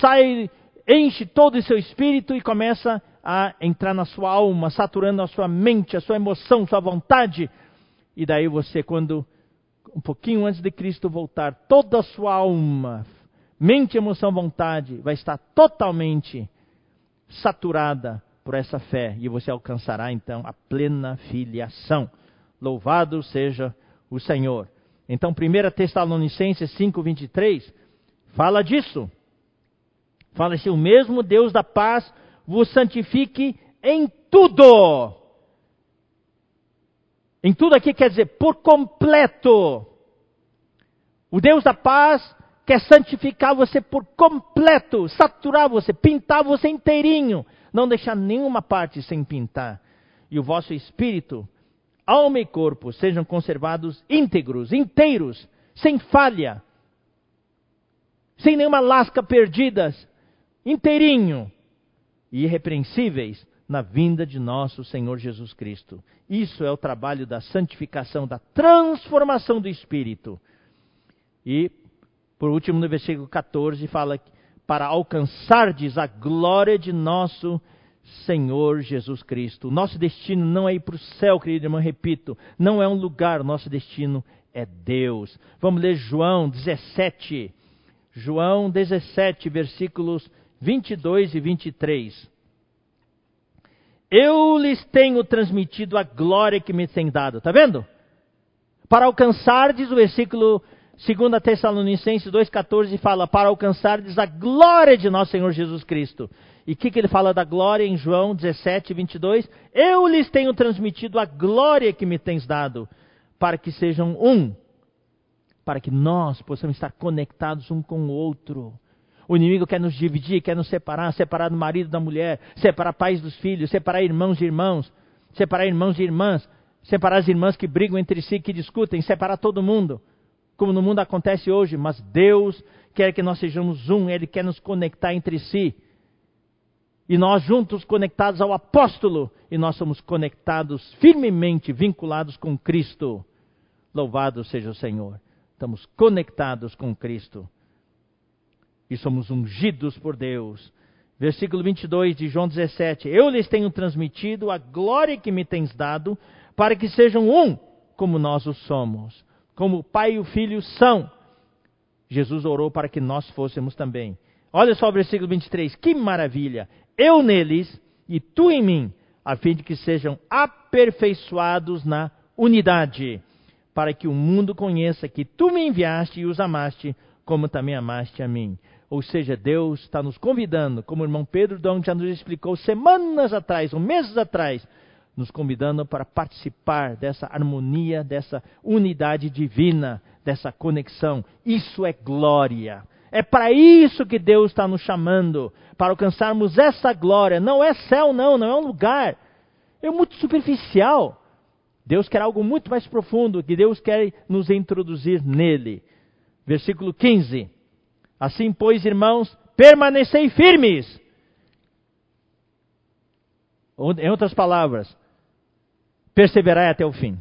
Sai, enche todo o seu espírito e começa a entrar na sua alma, saturando a sua mente, a sua emoção, sua vontade. E daí você, quando um pouquinho antes de Cristo voltar, toda a sua alma, mente, emoção, vontade, vai estar totalmente saturada por essa fé e você alcançará então a plena filiação. Louvado seja o Senhor. Então, 1 Tessalonicenses 5:23 fala disso. Fala assim: o mesmo Deus da paz vos santifique em tudo. Em tudo aqui quer dizer por completo. O Deus da paz quer santificar você por completo, saturar você, pintar você inteirinho, não deixar nenhuma parte sem pintar. E o vosso espírito, alma e corpo sejam conservados íntegros, inteiros, sem falha, sem nenhuma lasca perdidas, inteirinho, e irrepreensíveis na vinda de nosso Senhor Jesus Cristo. Isso é o trabalho da santificação, da transformação do espírito. E, por último, no versículo 14, fala para alcançardes a glória de nosso Senhor Jesus Cristo. Nosso destino não é ir para o céu, querido irmão, repito, não é um lugar, nosso destino é Deus. Vamos ler João 17. João 17, versículos 22 e 23. Eu lhes tenho transmitido a glória que me tem dado. Está vendo? Para alcançardes, o versículo 2 Tessalonicenses 2,14 fala: Para alcançardes a glória de nosso Senhor Jesus Cristo. E o que, que ele fala da glória em João 17, 22? Eu lhes tenho transmitido a glória que me tens dado, para que sejam um, para que nós possamos estar conectados um com o outro. O inimigo quer nos dividir, quer nos separar, separar do marido da mulher, separar pais dos filhos, separar irmãos de irmãos, separar irmãos de irmãs, separar as irmãs que brigam entre si, que discutem, separar todo mundo, como no mundo acontece hoje. Mas Deus quer que nós sejamos um, Ele quer nos conectar entre si. E nós juntos conectados ao apóstolo, e nós somos conectados firmemente, vinculados com Cristo. Louvado seja o Senhor. Estamos conectados com Cristo e somos ungidos por Deus. Versículo 22 de João 17: Eu lhes tenho transmitido a glória que me tens dado, para que sejam um, como nós o somos, como o Pai e o Filho são. Jesus orou para que nós fôssemos também. Olha só o versículo 23, que maravilha! Eu neles e tu em mim, a fim de que sejam aperfeiçoados na unidade, para que o mundo conheça que tu me enviaste e os amaste, como também amaste a mim. Ou seja, Deus está nos convidando, como o irmão Pedro Dom já nos explicou semanas atrás, ou meses atrás, nos convidando para participar dessa harmonia, dessa unidade divina, dessa conexão. Isso é glória. É para isso que Deus está nos chamando, para alcançarmos essa glória. Não é céu, não, não é um lugar. É muito superficial. Deus quer algo muito mais profundo, que Deus quer nos introduzir nele. Versículo 15. Assim, pois, irmãos, permanecei firmes. Em outras palavras, perseverai até o fim.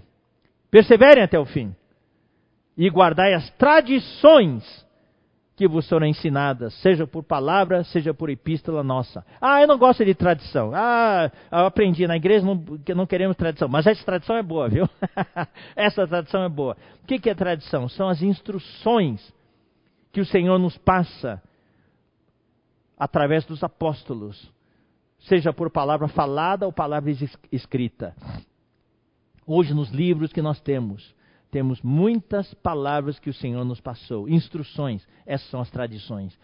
Perseverem até o fim. E guardai as tradições que vos foram ensinadas, seja por palavra, seja por epístola nossa. Ah, eu não gosto de tradição. Ah, eu aprendi na igreja não, que não queremos tradição. Mas essa tradição é boa, viu? [laughs] essa tradição é boa. O que é tradição? São as instruções que o Senhor nos passa através dos apóstolos, seja por palavra falada ou palavra escrita. Hoje, nos livros que nós temos, temos muitas palavras que o Senhor nos passou, instruções, essas são as tradições.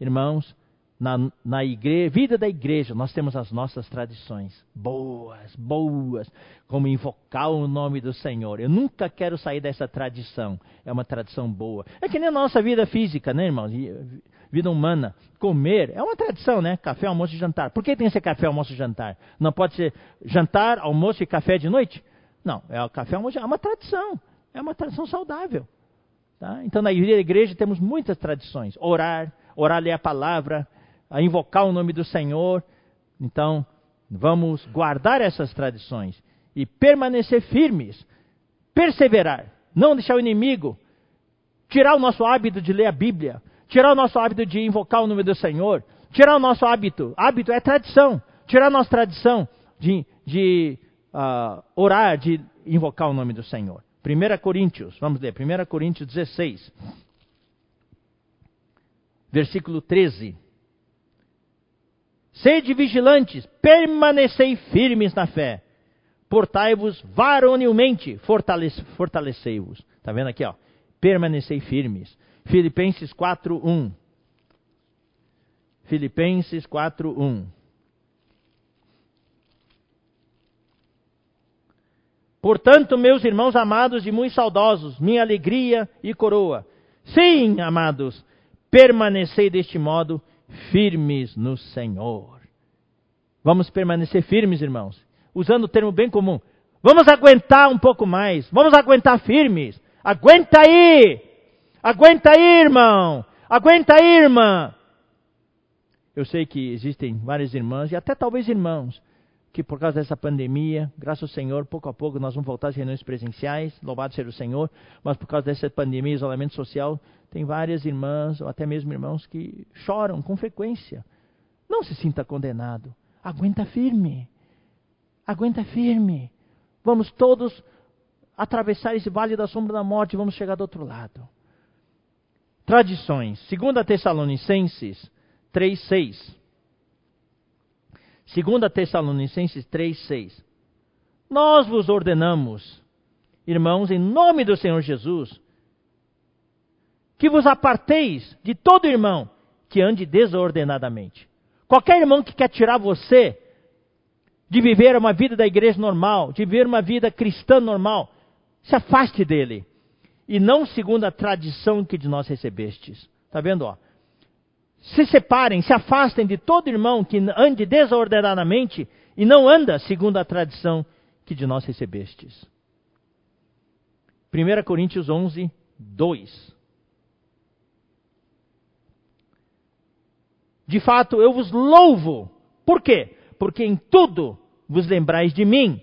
Irmãos, na, na igreja, vida da igreja, nós temos as nossas tradições, boas, boas, como invocar o nome do Senhor. Eu nunca quero sair dessa tradição, é uma tradição boa. É que nem a nossa vida física, né, irmãos? Vida humana. Comer é uma tradição, né? Café, almoço e jantar. Por que tem que ser café, almoço e jantar? Não pode ser jantar, almoço e café de noite? Não, é o café, almoço, é uma tradição. É uma tradição saudável. Tá? Então, na igreja temos muitas tradições. Orar, orar ler a palavra, a invocar o nome do Senhor. Então, vamos guardar essas tradições e permanecer firmes, perseverar, não deixar o inimigo tirar o nosso hábito de ler a Bíblia, tirar o nosso hábito de invocar o nome do Senhor, tirar o nosso hábito, hábito é tradição, tirar a nossa tradição de, de uh, orar, de invocar o nome do Senhor. 1 Coríntios, vamos ler, 1 Coríntios 16, versículo 13. Sede vigilantes, permanecei firmes na fé, portai-vos varonilmente, fortalece, fortalecei-vos. Está vendo aqui, ó? Permanecei firmes. Filipenses 4, 1. Filipenses 4, 1. Portanto, meus irmãos amados e muito saudosos, minha alegria e coroa. Sim, amados, permanecei deste modo firmes no Senhor. Vamos permanecer firmes, irmãos. Usando o termo bem comum. Vamos aguentar um pouco mais. Vamos aguentar firmes. Aguenta aí! Aguenta aí, irmão! Aguenta aí, irmã! Eu sei que existem várias irmãs e até talvez irmãos que por causa dessa pandemia, graças ao Senhor, pouco a pouco nós vamos voltar às reuniões presenciais, louvado seja o Senhor, mas por causa dessa pandemia, isolamento social, tem várias irmãs, ou até mesmo irmãos, que choram com frequência. Não se sinta condenado. Aguenta firme. Aguenta firme. Vamos todos atravessar esse vale da sombra da morte e vamos chegar do outro lado. Tradições. 2 Tessalonicenses 3, 6. 2 Tessalonicenses 3,6. Nós vos ordenamos, irmãos, em nome do Senhor Jesus, que vos aparteis de todo irmão que ande desordenadamente. Qualquer irmão que quer tirar você de viver uma vida da igreja normal, de viver uma vida cristã normal, se afaste dele. E não segundo a tradição que de nós recebestes. Está vendo? Ó? Se separem, se afastem de todo irmão que ande desordenadamente e não anda segundo a tradição que de nós recebestes. 1 Coríntios 11, 2. De fato, eu vos louvo. Por quê? Porque em tudo vos lembrais de mim.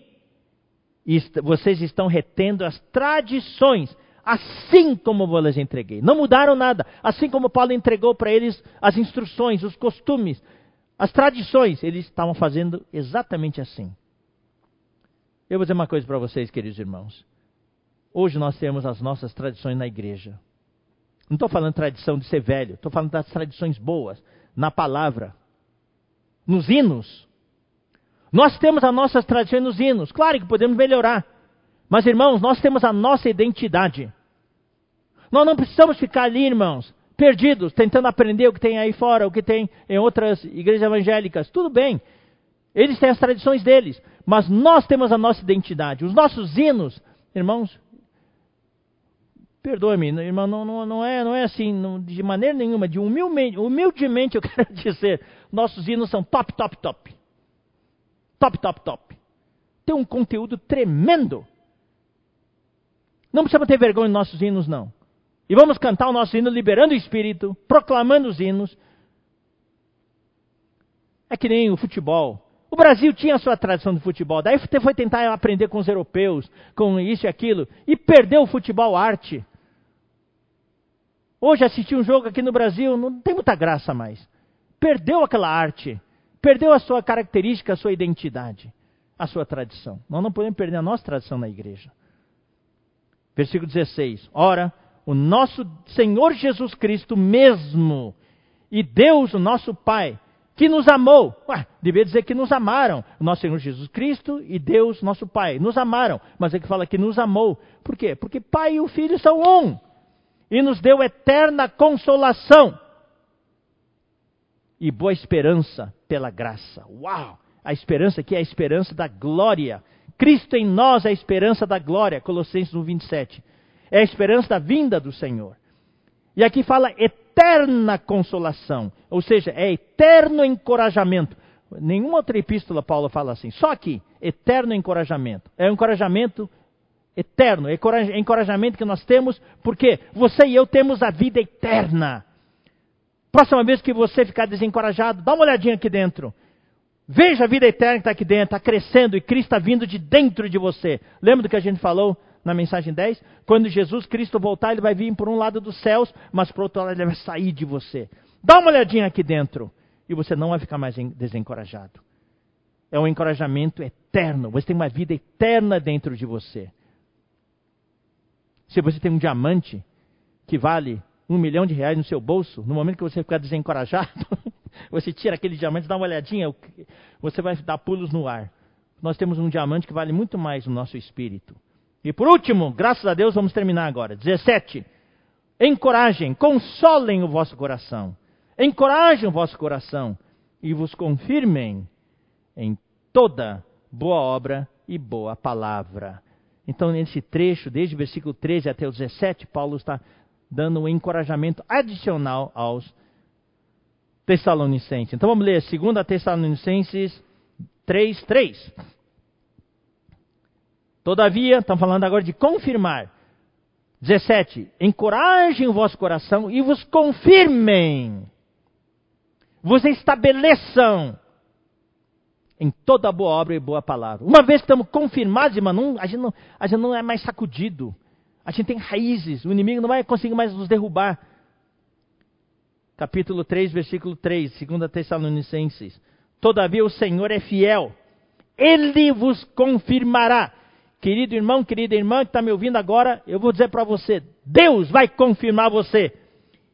E vocês estão retendo as tradições assim como lhes entreguei. Não mudaram nada. Assim como Paulo entregou para eles as instruções, os costumes, as tradições, eles estavam fazendo exatamente assim. Eu vou dizer uma coisa para vocês, queridos irmãos. Hoje nós temos as nossas tradições na igreja. Não estou falando tradição de ser velho, estou falando das tradições boas, na palavra, nos hinos. Nós temos as nossas tradições nos hinos. Claro que podemos melhorar. Mas, irmãos, nós temos a nossa identidade. Nós não precisamos ficar ali, irmãos, perdidos, tentando aprender o que tem aí fora, o que tem em outras igrejas evangélicas. Tudo bem. Eles têm as tradições deles, mas nós temos a nossa identidade. Os nossos hinos, irmãos, Perdoe-me, irmão, não, não, não, é, não é assim, não, de maneira nenhuma, de humildemente, humildemente eu [laughs] quero dizer, nossos hinos são top, top, top. Top, top, top. Tem um conteúdo tremendo. Não precisamos ter vergonha dos nossos hinos, não. E vamos cantar o nosso hino liberando o espírito, proclamando os hinos. É que nem o futebol. O Brasil tinha a sua tradição de futebol, daí foi tentar aprender com os europeus, com isso e aquilo, e perdeu o futebol arte. Hoje assistir um jogo aqui no Brasil não tem muita graça mais. Perdeu aquela arte, perdeu a sua característica, a sua identidade, a sua tradição. Nós não podemos perder a nossa tradição na igreja. Versículo 16: Ora, o nosso Senhor Jesus Cristo mesmo, e Deus, o nosso Pai, que nos amou. Ué, devia dizer que nos amaram. O nosso Senhor Jesus Cristo e Deus, nosso Pai, nos amaram. Mas é que fala que nos amou. Por quê? Porque Pai e o Filho são um. E nos deu eterna consolação. E boa esperança pela graça. Uau! A esperança aqui é a esperança da glória. Cristo em nós é a esperança da glória. Colossenses 1, 27. É a esperança da vinda do Senhor. E aqui fala eterna consolação, ou seja, é eterno encorajamento. Nenhuma outra epístola Paulo fala assim, só aqui, eterno encorajamento. É um encorajamento eterno, é encorajamento que nós temos, porque você e eu temos a vida eterna. Próxima vez que você ficar desencorajado, dá uma olhadinha aqui dentro. Veja a vida eterna que está aqui dentro, está crescendo e Cristo está vindo de dentro de você. Lembra do que a gente falou na mensagem 10? Quando Jesus Cristo voltar, ele vai vir por um lado dos céus, mas por outro lado ele vai sair de você. Dá uma olhadinha aqui dentro e você não vai ficar mais desencorajado. É um encorajamento eterno. Você tem uma vida eterna dentro de você. Se você tem um diamante que vale um milhão de reais no seu bolso, no momento que você ficar desencorajado, [laughs] você tira aquele diamante, dá uma olhadinha, você vai dar pulos no ar. Nós temos um diamante que vale muito mais no nosso espírito. E por último, graças a Deus, vamos terminar agora. 17. Encorajem, consolem o vosso coração. Encorajem o vosso coração e vos confirmem em toda boa obra e boa palavra. Então, nesse trecho, desde o versículo 13 até o 17, Paulo está dando um encorajamento adicional aos Tessalonicenses. Então vamos ler 2 Tessalonicenses 3, 3. Todavia, estamos falando agora de confirmar. 17. Encorajem o vosso coração e vos confirmem. Vos estabeleçam em toda boa obra e boa palavra. Uma vez que estamos confirmados, irmão, não, a, gente não, a gente não é mais sacudido. A gente tem raízes. O inimigo não vai conseguir mais nos derrubar. Capítulo 3, versículo 3, 2 Tessalonicenses. Todavia o Senhor é fiel. Ele vos confirmará Querido irmão, querida irmã que está me ouvindo agora, eu vou dizer para você: Deus vai confirmar você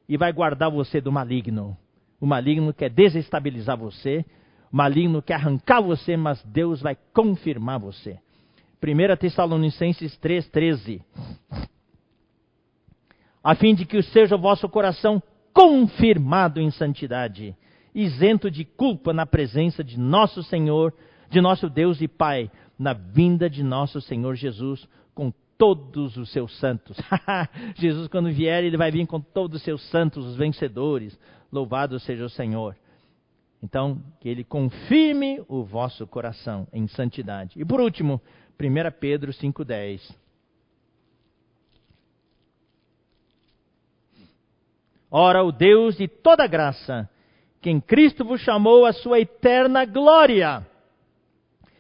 e vai guardar você do maligno. O maligno quer desestabilizar você, o maligno quer arrancar você, mas Deus vai confirmar você. 1 Tessalonicenses 3,13. A fim de que seja o vosso coração confirmado em santidade, isento de culpa na presença de nosso Senhor, de nosso Deus e Pai, na vinda de nosso Senhor Jesus com todos os seus santos. [laughs] Jesus, quando vier, ele vai vir com todos os seus santos, os vencedores. Louvado seja o Senhor. Então, que ele confirme o vosso coração em santidade. E por último, 1 Pedro 5,10. Ora, o Deus de toda graça, que em Cristo vos chamou a sua eterna glória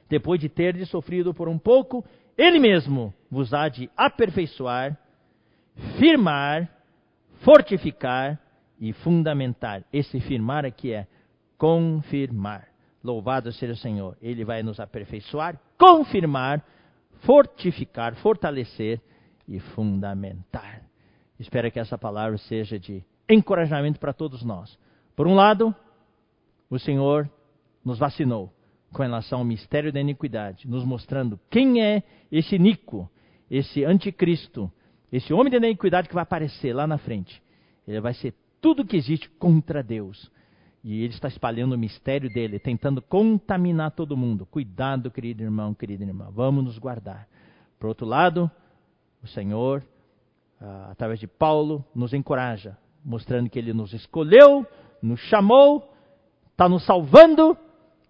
depois de terdes sofrido por um pouco, ele mesmo vos há de aperfeiçoar, firmar, fortificar e fundamentar. Esse firmar aqui é confirmar. Louvado seja o Senhor. Ele vai nos aperfeiçoar, confirmar, fortificar, fortalecer e fundamentar. Espero que essa palavra seja de encorajamento para todos nós. Por um lado, o Senhor nos vacinou com relação ao mistério da iniquidade, nos mostrando quem é esse Nico, esse anticristo, esse homem da iniquidade que vai aparecer lá na frente. Ele vai ser tudo que existe contra Deus. E ele está espalhando o mistério dele, tentando contaminar todo mundo. Cuidado, querido irmão, querida irmã, vamos nos guardar. Por outro lado, o Senhor ah, através de Paulo, nos encoraja, mostrando que ele nos escolheu, nos chamou, está nos salvando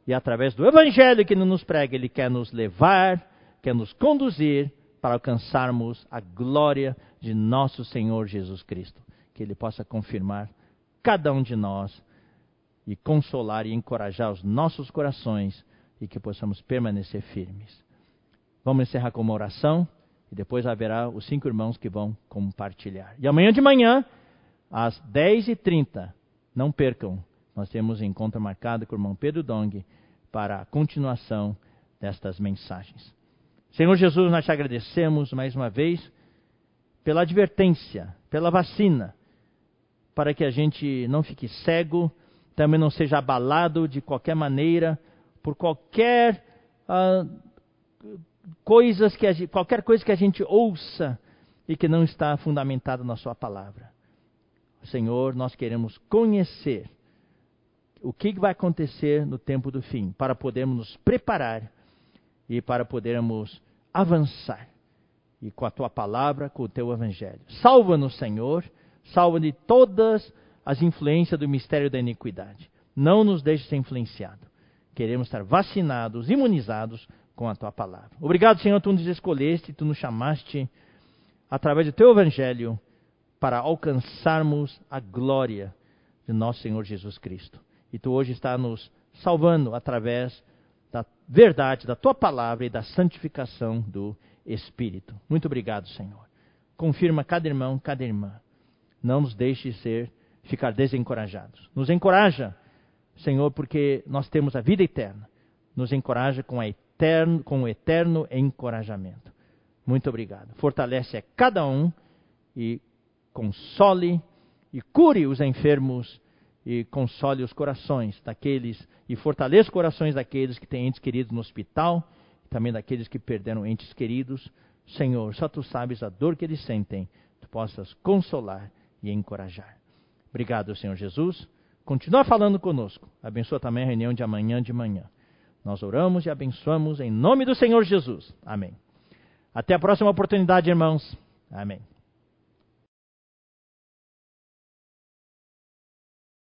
e através do Evangelho que ele nos prega, ele quer nos levar, quer nos conduzir para alcançarmos a glória de nosso Senhor Jesus Cristo. Que ele possa confirmar cada um de nós e consolar e encorajar os nossos corações e que possamos permanecer firmes. Vamos encerrar com uma oração e depois haverá os cinco irmãos que vão compartilhar. E amanhã de manhã, às 10h30, não percam, nós temos encontro marcado com o irmão Pedro Dong para a continuação destas mensagens. Senhor Jesus, nós te agradecemos mais uma vez pela advertência, pela vacina, para que a gente não fique cego, também não seja abalado de qualquer maneira por qualquer uh, coisas que gente, qualquer coisa que a gente ouça e que não está fundamentado na sua palavra. Senhor, nós queremos conhecer o que vai acontecer no tempo do fim, para podermos nos preparar e para podermos avançar. E com a tua palavra, com o teu evangelho. Salva-nos, Senhor, salva de todas as influências do mistério da iniquidade. Não nos deixe ser influenciado. Queremos estar vacinados, imunizados com a tua palavra. Obrigado, Senhor, tu nos escolheste, tu nos chamaste através do teu evangelho para alcançarmos a glória de nosso Senhor Jesus Cristo. E tu hoje está nos salvando através da verdade, da tua palavra e da santificação do Espírito. Muito obrigado, Senhor. Confirma cada irmão, cada irmã. Não nos deixe ser ficar desencorajados. Nos encoraja, Senhor, porque nós temos a vida eterna. Nos encoraja com, eterno, com o eterno encorajamento. Muito obrigado. Fortalece a cada um e console e cure os enfermos e console os corações daqueles e fortaleça os corações daqueles que têm entes queridos no hospital, e também daqueles que perderam entes queridos. Senhor, só tu sabes a dor que eles sentem, tu possas consolar e encorajar. Obrigado, Senhor Jesus. Continua falando conosco. Abençoa também a reunião de amanhã de manhã. Nós oramos e abençoamos em nome do Senhor Jesus. Amém. Até a próxima oportunidade, irmãos. Amém.